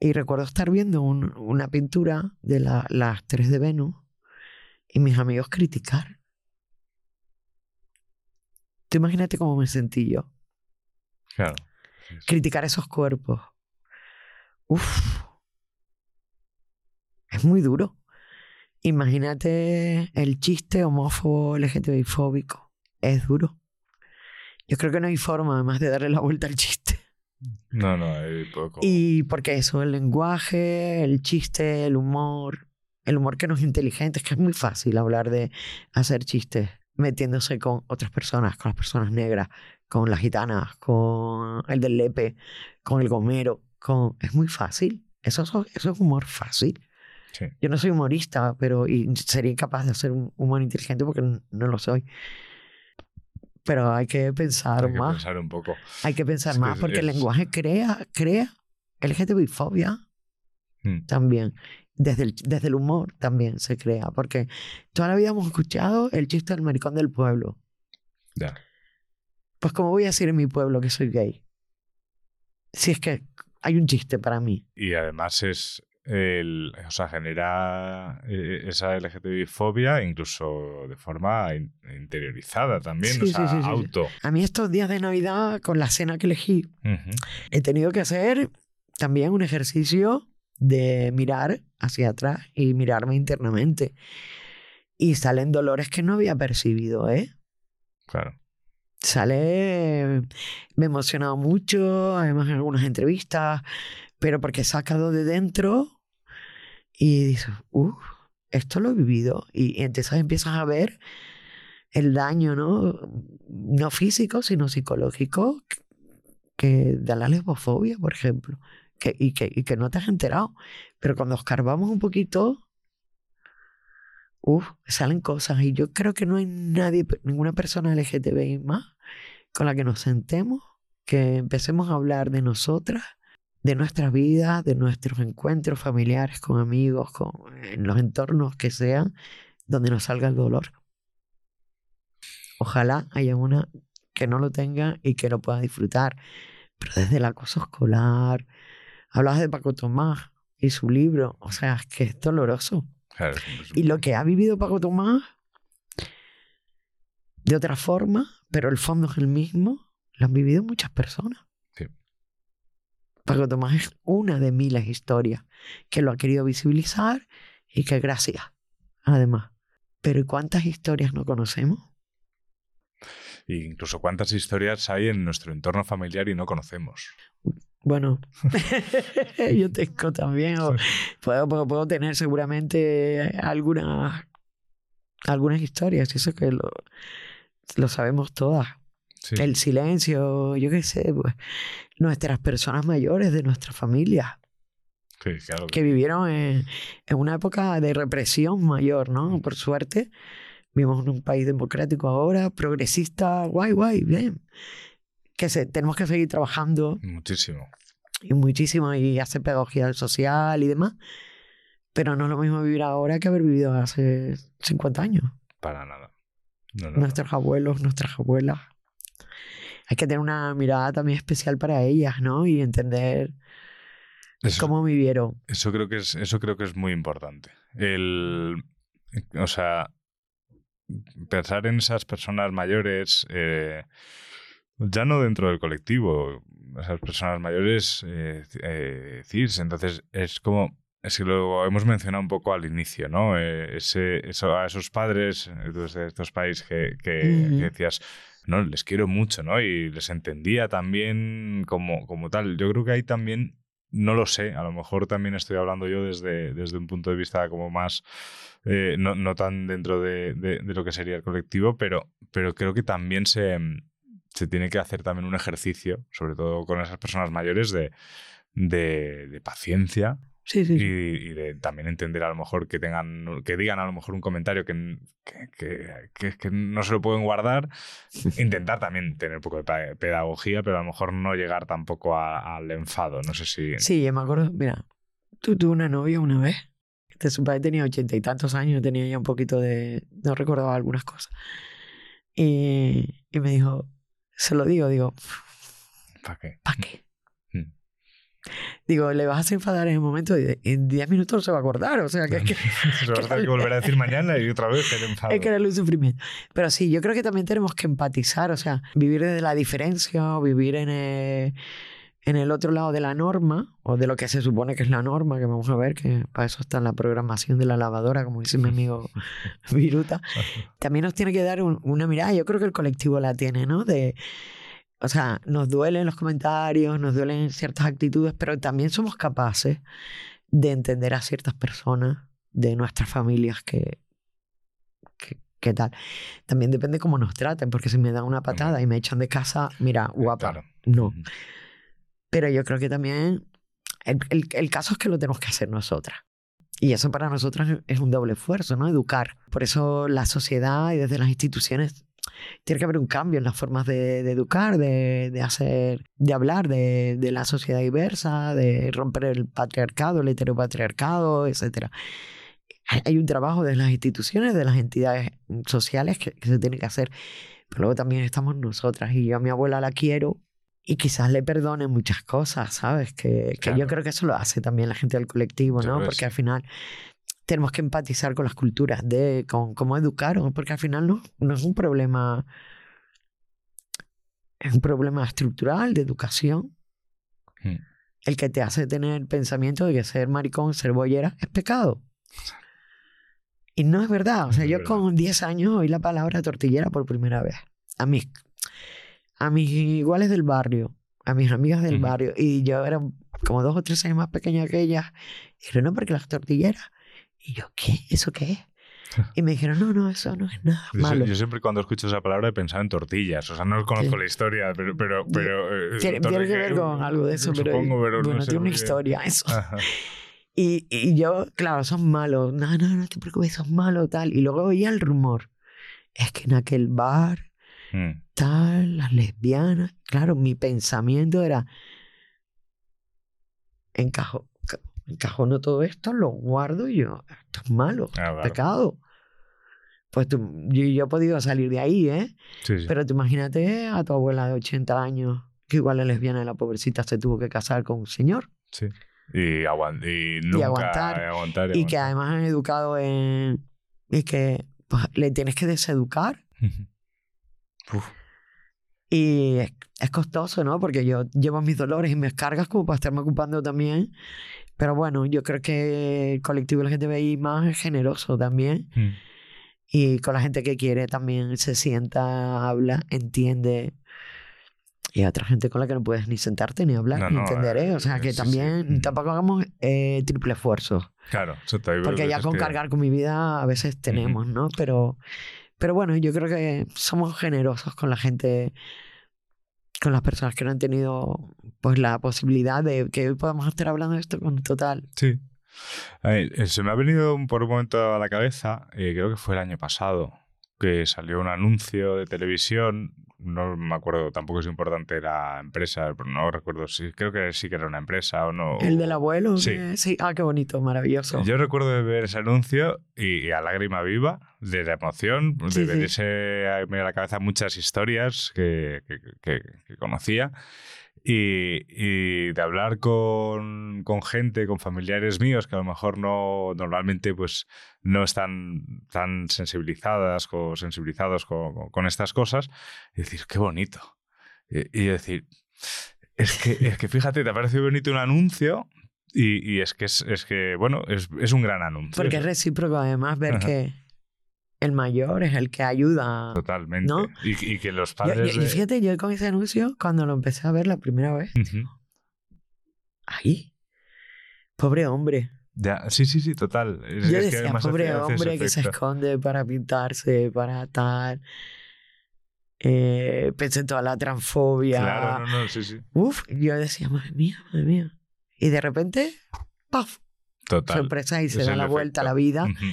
Y recuerdo estar viendo un- una pintura de la- las tres de Venus y mis amigos criticar. Tú imagínate cómo me sentí yo. Claro. Criticar esos cuerpos. Uf. Es muy duro. Imagínate el chiste homófobo, LGTBI fóbico. Es duro. Yo creo que no hay forma además de darle la vuelta al chiste. No, no, hay poco. Y porque eso, el lenguaje, el chiste, el humor, el humor que no es inteligente, es que es muy fácil hablar de hacer chistes metiéndose con otras personas, con las personas negras, con las gitanas, con el del lepe, con el gomero, con... Es muy fácil. Eso, es- eso es humor fácil. Sí. Yo no soy humorista, pero y sería incapaz de hacer un humor inteligente porque no lo soy. Pero hay que pensar Hay que más. pensar un poco. Hay que pensar Es que más es- porque el es- lenguaje crea, crea LGTBI-fobia Mm. también. Desde el, desde el humor también se crea. Porque toda la vida hemos escuchado el chiste del maricón del pueblo. Ya. Pues, ¿cómo voy a decir en mi pueblo que soy gay? Si es que hay un chiste para mí. Y además es el, o sea, genera eh, esa LGTBI-fobia incluso de forma in- interiorizada también, o sea, sí, sí, auto. A mí estos días de Navidad, con la cena que elegí, he tenido que hacer también un ejercicio de mirar hacia atrás y mirarme internamente. Y salen dolores que no había percibido, ¿eh? Claro. Sale, me he emocionado mucho, además en algunas entrevistas, pero porque he sacado de dentro y dices, uff, esto lo he vivido. Y, entonces empiezas a ver el daño, ¿no? No físico, sino psicológico que, que da la lesbofobia, por ejemplo. que, y, que, y que no te has enterado. Pero cuando escarbamos un poquito, uff, salen cosas. Y yo creo que no hay nadie, ninguna persona LGTBI más con la que nos sentemos, que empecemos a hablar de nosotras, de nuestras vidas, de nuestros encuentros familiares con amigos, con, en los entornos que sean, donde nos salga el dolor. Ojalá haya una que no lo tenga y que lo pueda disfrutar. Pero desde el acoso escolar, hablabas de Paco Tomás y su libro, o sea, es que es doloroso. Claro, Y lo que ha vivido Paco Tomás, de otra forma, pero el fondo es el mismo, lo han vivido muchas personas. Paco Tomás es una de miles de historias que lo ha querido visibilizar y que gracias, además. Pero ¿y cuántas historias no conocemos? e incluso cuántas historias hay en nuestro entorno familiar y no conocemos. Bueno, yo tengo también, o puedo, puedo, puedo tener seguramente algunas, algunas historias, eso que lo, lo sabemos todas. Sí. El silencio, yo qué sé, pues, nuestras personas mayores de nuestra familia, Sí, claro. que vivieron en, en una época de represión mayor, ¿no? Por suerte, vivimos en un país democrático ahora, progresista, guay, guay, bien. Que se, tenemos que seguir trabajando Muchísimo. y muchísimo y hacer pedagogía social y demás. Pero no es lo mismo vivir ahora que haber vivido hace 50 años. Para nada. No, no, no. Nuestros abuelos, nuestras abuelas. Hay que tener una mirada también especial para ellas, ¿no? Y entender Eso, cómo vivieron. eso creo que es, eso creo que es muy importante. El, o sea, pensar en esas personas mayores, eh, ya no dentro del colectivo, esas personas mayores eh, eh, entonces es como, es que lo hemos mencionado un poco al inicio, ¿no? Eh, ese, eso, a esos padres eh, de estos países que, que decías, no, les quiero mucho, ¿no? Y les entendía también como, como tal. Yo creo que ahí también, no lo sé, a lo mejor también estoy hablando yo desde, desde un punto de vista como más, eh, no, no tan dentro de, de- lo que sería el colectivo, pero, pero creo que también se, se tiene que hacer también un ejercicio, sobre todo con esas personas mayores, de, de paciencia Sí, sí. y, de también entender a lo mejor que tengan que digan a lo mejor un comentario que, que, que- que- que no se lo pueden guardar intentar también tener un poco de pedagogía pero a lo mejor no llegar tampoco a- al enfado no sé si Sí, yo me acuerdo, mira, tú tuve una novia una vez. Que su padre tenía ochenta y tantos años, tenía ya un poquito de. No recordaba algunas cosas. Y, y me dijo, se lo digo, digo, ¿para qué? ¿para qué? Digo, le vas a enfadar en el momento y en 10 minutos no se va a acordar. O sea, que, es que, se vas a tener que volver a decir mañana y otra vez el enfado es que era un sufrimiento. Pero sí, yo creo que también tenemos que empatizar, o sea, vivir desde la diferencia o vivir en el, en el otro lado de la norma o de lo que se supone que es la norma, que vamos a ver, que para eso está la programación de la lavadora, como dice mi amigo Viruta. También nos tiene que dar un- una mirada, yo creo que el colectivo la tiene, ¿no? De, o sea, nos duelen los comentarios, nos duelen ciertas actitudes, pero también somos capaces de entender a ciertas personas de nuestras familias que, que, que tal. También depende cómo nos traten, porque si me dan una patada y me echan de casa, mira, guapa, Claro. no. Pero yo creo que también el, el- el caso es que lo tenemos que hacer nosotras. Y eso para nosotras es un doble esfuerzo, ¿no? Educar. Por eso la sociedad y desde las instituciones tiene que haber un cambio en las formas de, de educar, de, de hacer, de hablar de, de la sociedad diversa, de romper el patriarcado, el heteropatriarcado, etc. Hay- un trabajo de las instituciones, de las entidades sociales que, que se tiene que hacer. Pero luego también estamos nosotras. Y yo a mi abuela la quiero y quizás le perdone muchas cosas, ¿sabes? Que, que yo Claro. creo que eso lo hace también la gente del colectivo, Yo ¿no? Porque al final tenemos que empatizar con las culturas de con cómo educaron, porque al final no, no es un problema, es un problema estructural de educación. Mm. El que te hace tener el pensamiento de que ser maricón, ser bollera, es pecado. Y no es verdad. O sea, Es yo con 10 años oí la palabra tortillera por primera vez. A mis, a mis iguales del barrio, a mis amigas del barrio. Y yo era como dos o tres años más pequeña que ellas. Y dijeron, no, porque las tortilleras. Y yo, ¿qué? ¿Eso qué es? Y me dijeron, no, no, eso no es nada Yo, malo. yo siempre cuando escucho esa palabra he pensado en tortillas. O sea, no conozco Sí. la historia, pero... pero, pero eh, Tiene, que ver con algo de eso, pero, Supongo, pero no bueno, sé tiene una historia eso. Y, y yo, claro, son malos. No, no, no te preocupes, son malos, tal. Y luego oía el rumor. Es que en aquel bar, Mm. tal, las lesbianas. Claro, mi pensamiento era. Encajo, ca- encajono todo esto, lo guardo y yo, esto es malo, Ah, claro. pecado. Pues tú, yo, yo he podido salir de ahí, ¿eh? Sí, sí. Pero tú imagínate a tu abuela de 80 años, que igual es lesbiana, la pobrecita se tuvo que casar con un señor. sí. Y, aguant- y nunca aguantar. y aguantar. y que además han educado en. Y que pues, le tienes que deseducar. Uf, Y es, es costoso, ¿no? Porque yo llevo mis dolores y mis cargas como para estarme ocupando también. Pero bueno, yo creo que el colectivo LGTBI más es generoso también. mm. Y con la gente que quiere también se sienta, habla, entiende. Y hay otra gente con la que no puedes ni sentarte ni hablar No, ni no, entender, ¿eh? O sea eh, que sí. también tampoco hagamos eh, triple esfuerzo. Claro, exacto. Hay Porque ya con cargar con mi vida a veces tenemos, ¿no? Pero, pero bueno, yo creo que somos generosos con la gente, con las personas que no han tenido pues la posibilidad de que hoy podamos estar hablando de esto con total. Sí. Ver, eh, se me ha venido por un momento a la cabeza, eh, creo que fue el año pasado, que salió un anuncio de televisión, no me acuerdo tampoco es importante la empresa, pero no recuerdo si, creo que sí que era una empresa o no. El del abuelo, Sí. que- sí. Ah, qué bonito, maravilloso. Yo recuerdo de ver ese anuncio y, y a lágrima viva, de la emoción, de Sí, sí. a la cabeza muchas historias que, que- que- que conocía y, y de hablar con, con gente, con familiares míos que a lo mejor no normalmente pues no están tan sensibilizadas o sensibilizados con, con estas cosas y decir, qué bonito. Y, y decir, es que, es que fíjate, te ha parecido bonito un anuncio y, y es que es, es que, bueno, es, es un gran anuncio. Porque es recíproco además ver Ajá. que el mayor es el que ayuda. Totalmente. ¿no? Y, y que los padres. yo- y de- fíjate, yo con ese anuncio, cuando lo empecé a ver la primera vez, Ujú. ahí, pobre hombre. Ya, sí, sí, sí, total. Es- Yo es que decía, además pobre hombre que se efecto. esconde para pintarse, para tal. Eh, pensé en toda la transfobia. Claro, no, no, sí, sí. Uf, yo decía, madre mía, madre mía. Y de repente, ¡paf! Total. Sorpresa y se Es da la vuelta a la efecto. vida, Ujú.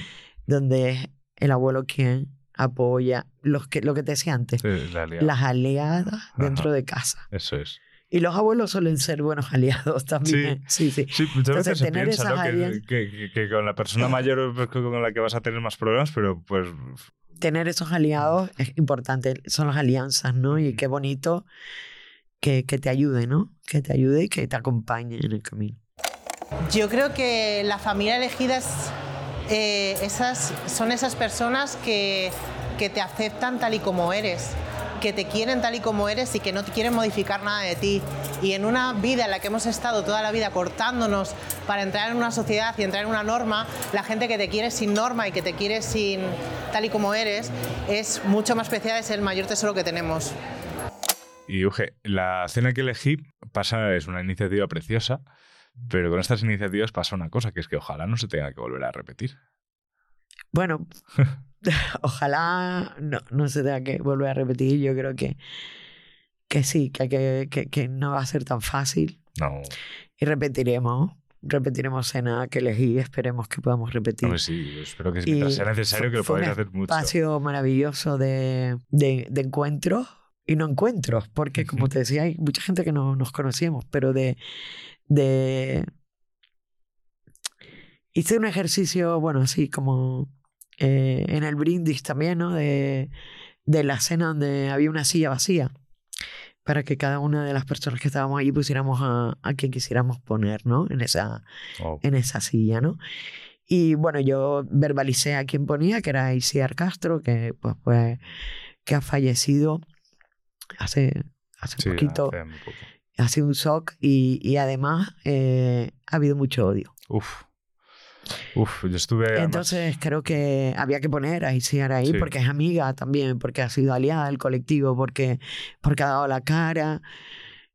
donde es el abuelo quien apoya los que, lo que te decía antes, Sí, la liada. las aliadas dentro de casa. Eso es. Y los abuelos suelen ser buenos aliados también. Sí, sí. Sí, muchas Entonces, veces se tener piensa esas ¿no? que, áreas- que- que- que con la persona mayor pues, con la que vas a tener más problemas, pero pues tener esos aliados es importante, son las alianzas, ¿no? Y qué bonito que, que te ayude, ¿no? Que te ayude y que te acompañe en el camino. Yo creo que la familia elegida es, eh, esas, son esas personas que, que te aceptan tal y como eres, que te quieren tal y como eres y que no te quieren modificar nada de ti. Y en una vida en la que hemos estado toda la vida cortándonos para entrar en una sociedad y entrar en una norma, la gente que te quiere sin norma y que te quiere sin tal y como eres es mucho más especial, es el mayor tesoro que tenemos. Y Uge, la cena que elegí pasa, es una iniciativa preciosa, pero con estas iniciativas pasa una cosa, que es que ojalá no se tenga que volver a repetir. Bueno, ojalá no, no se tenga que volver a repetir. Yo creo que, que sí, que, que, que, no va a ser tan fácil. No, Y repetiremos, repetiremos cena que elegí, esperemos que podamos repetir. sí, espero que mientras sea necesario que lo un podáis hacer mucho. espacio maravilloso de, de, de encuentros y no encuentros, porque como te decía, hay mucha gente que no nos conocíamos, pero de, de... Hice un ejercicio, bueno, así como eh, en el brindis también, ¿no? De, de la cena donde había una silla vacía, para que cada una de las personas que estábamos allí pusiéramos a, a quien quisiéramos poner, ¿no? En esa, Oh, en esa silla, ¿no? Y bueno, yo verbalicé a quien ponía, que era Isiar Castro, que pues, pues que ha fallecido hace, hace sí, poquito, hace poco. Ha sido un shock y, y además eh, ha habido mucho odio. Uf. Uf, yo estuve. además- Entonces creo que había que poner a Isiar ahí Sí. porque es amiga también, porque ha sido aliada del colectivo, porque, porque ha dado la cara.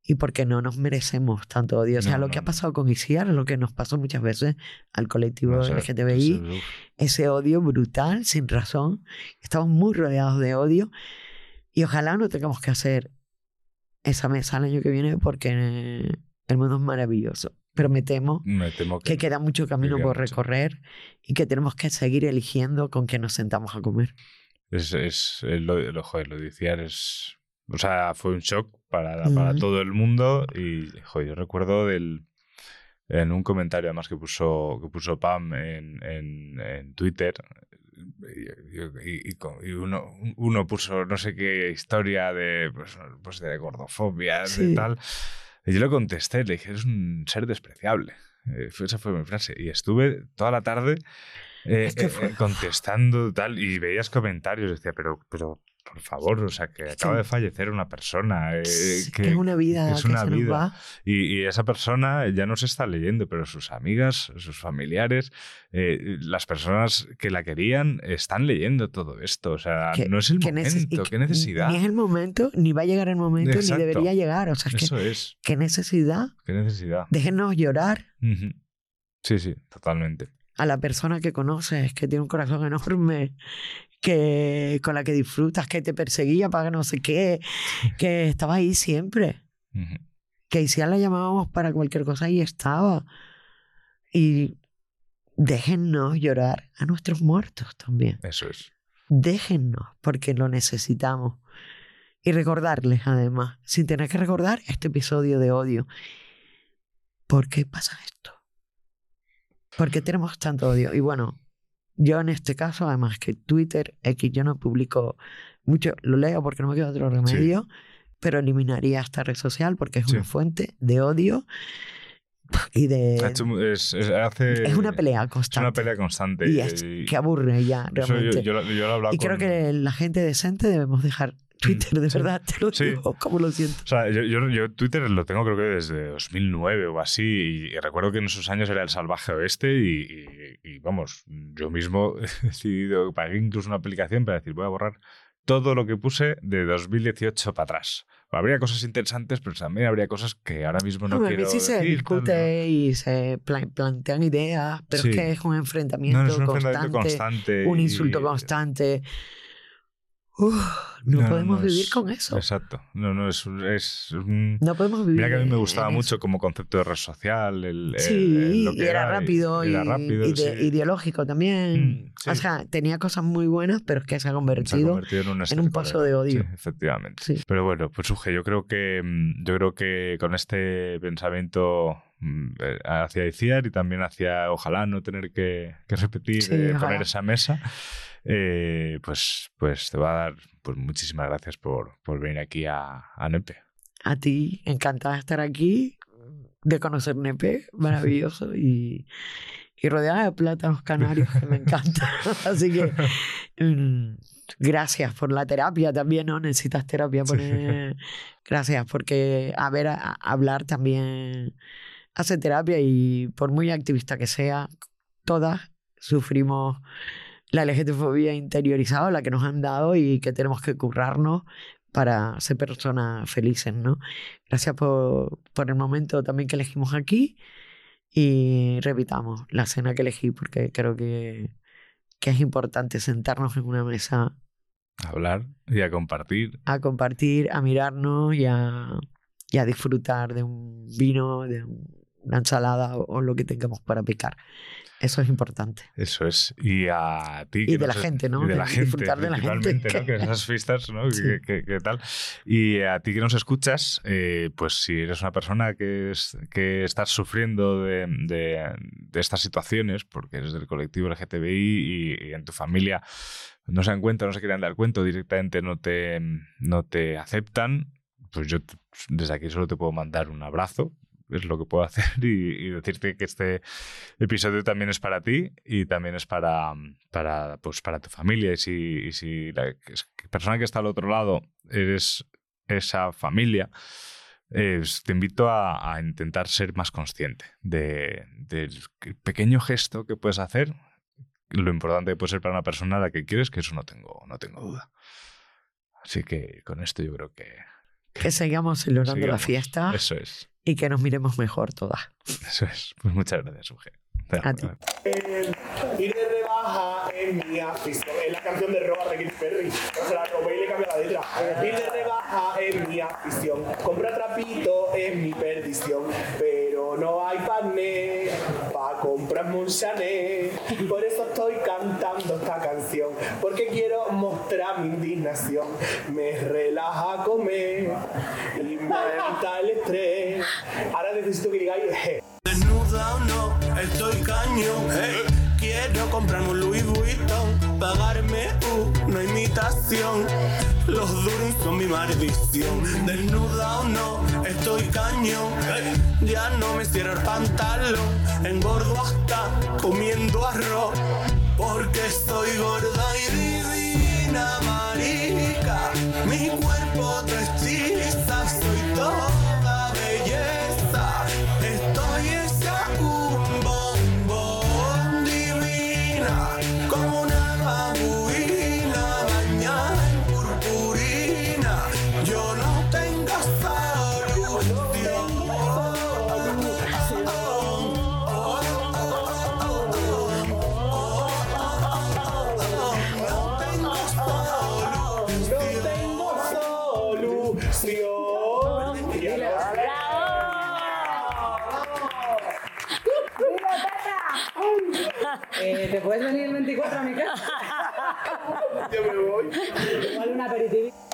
y porque no nos merecemos tanto odio. O sea, No, lo no, que ha no. pasado con Isiar, lo que nos pasó muchas veces al colectivo sé, LGTBI, sé, ese odio brutal, sin razón. Estamos muy rodeados de odio y ojalá no tengamos que hacer esa mesa el año que viene porque eh, el mundo es maravilloso. Pero me temo Me temo que, que queda mucho camino por mucho. recorrer y que tenemos que seguir eligiendo con quién nos sentamos a comer. es, es eh, lo, lo, joder, lo de Iciar es. O sea, fue un shock para, para todo el mundo. Y joder, yo recuerdo del. En un comentario además que puso, que puso Pam en, en, en Twitter. Y, y- y uno, uno puso no sé qué historia de, pues, pues de gordofobia, de Sí. tal. Y yo le contesté, le dije, eres un ser despreciable. Eh, esa fue mi frase. Y estuve toda la tarde eh, Es que eh, eh, contestando tal y veías comentarios decía pero pero por favor o sea que acaba que- de fallecer una persona eh, Es que es una vida es que una nos vida. va. y, y esa persona ya no se está leyendo pero sus amigas sus familiares eh, las personas que la querían están leyendo todo esto o sea que- no es el que neces- momento que qué necesidad Ni es el momento, ni va a llegar el momento, Exacto. ni debería llegar. O sea, es que eso es qué necesidad. qué necesidad Déjenos llorar sí sí totalmente a la persona que conoces, que tiene un corazón enorme, que con la que disfrutas, que te perseguía para no sé qué, que estaba ahí siempre. Ujú. Que si la llamábamos para cualquier cosa y estaba. Y déjennos llorar a nuestros muertos también. eso es Déjennos, porque lo necesitamos. Y recordarles, además, sin tener que recordar este episodio de odio. ¿Por qué pasa esto? ¿Por qué tenemos tanto odio? Y bueno, yo en este caso, además que Twitter, X, yo no publico mucho, lo leo porque no me queda otro remedio, pero eliminaría esta red social porque es Sí. una fuente de odio y de... Es, es- hace- es una pelea es constante. una pelea constante y es y- que aburre ya, yo, realmente. yo, lo- yo lo Y creo que la gente decente debemos dejar Twitter, de sí. verdad, te lo Sí. digo, como lo siento. O sea, yo, yo, yo Twitter lo tengo creo que desde 2009 o así y, y recuerdo que en esos años era el salvaje oeste y, y- y, vamos, yo mismo he decidido, pagué incluso una aplicación para decir voy a borrar todo lo que puse de 2018 para atrás. Habría cosas interesantes, pero también habría cosas que ahora mismo no Hombre, a mí quiero sí se decir, tal, discute y se pla- plantean ideas, pero Sí. es que es un ¿no? enfrentamiento, No, no es un constante, enfrentamiento constante. un y- insulto constante. Uf, no, No, podemos no, vivir es- con eso. Exacto. No, no, es, es. No podemos vivir. Mira que a mí me gustaba eso. mucho como concepto de red social. El, el- Sí, el- lo y era rápido y, era rápido, y de- sí. ideológico también. Mm, sí. O sea, tenía cosas muy buenas, pero es que se ha Se ha convertido. convertido en un, en un estercolero. pozo de odio. Sí, efectivamente. Pero bueno, pues Uge, yo creo que mm, yo creo que con este pensamiento mm, eh, hacia Iciar y también hacia ojalá no tener que, que repetir eh, poner esa mesa, eh, pues, pues te va a dar pues muchísimas gracias por, por venir aquí a, a Nepe. A ti, encantada de estar aquí, de conocer Nepe, maravilloso, y, y rodeada de plátanos canarios, que me encanta. Así que mm, gracias por la terapia también, ¿no? Necesitas terapia. Sí. Gracias, porque a ver, a- a hablar también hace terapia y por muy activista que sea, todas sufrimos la LGTB interiorizada, la que nos han dado y que tenemos que currarnos para ser personas felices, ¿no? Gracias por, por el momento también que elegimos aquí y repitamos la cena que elegí porque creo que, que es importante sentarnos en una mesa A hablar y a compartir. a compartir, a mirarnos y a, y a disfrutar de un vino, de un- una ensalada o, o lo que tengamos para picar. Eso es importante. Eso es. Y a ti. Y de la gente, ¿no? Y de la gente. disfrutar de la gente. ¿no? Que esas fiestas, ¿no? Sí. Que- que tal. Y a ti que nos escuchas, eh, pues si eres una persona que, es, que estás sufriendo de, de- de estas situaciones, porque eres del colectivo LGTBI y, y en tu familia no se dan cuenta, no se quieren dar cuenta, directamente no te, no te aceptan, pues yo desde aquí solo te puedo mandar un abrazo. Es lo que puedo hacer y, decirte que este episodio también es para ti y también es para, para, pues, para tu familia. Y si, la persona que está al otro lado eres esa familia, te invito a, intentar ser más consciente de- del pequeño gesto que puedes hacer, lo importante que puede ser para una persona a la que quieres, que eso no tengo, no tengo duda. Así que con esto yo creo que, Que sigamos celebrando la fiesta Eso es. y que nos miremos mejor todas. Eso es. Pues muchas gracias, Uge. A ti. Eh, ir de rebaja es mi afición. Es la canción de Roa de Katy Perry. Se la robé y le cambié la letra. Ir de rebaja es mi afición. Comprar trapito es mi perdición. Pero no hay pané para comprar Monchané. Por eso estoy cantando esta canción. Porque quiero mostrar mi indignación. Me relaja comer y me evita el estrés. Ahora necesito que digáis. "Je". Desnuda o no, estoy cañón. hey. Quiero comprarme un Louis Vuitton, pagarme una imitación. Los duros son mi maldición. Desnuda o no, estoy cañón. Ya no me cierro el pantalón, engordo hasta comiendo arroz. Porque soy gorda y divina, marica. Mi cuerpo te hechiza, soy toda Eh, ¿Te puedes venir el 24 a mi casa? Yo me voy. Igual un aperitivo.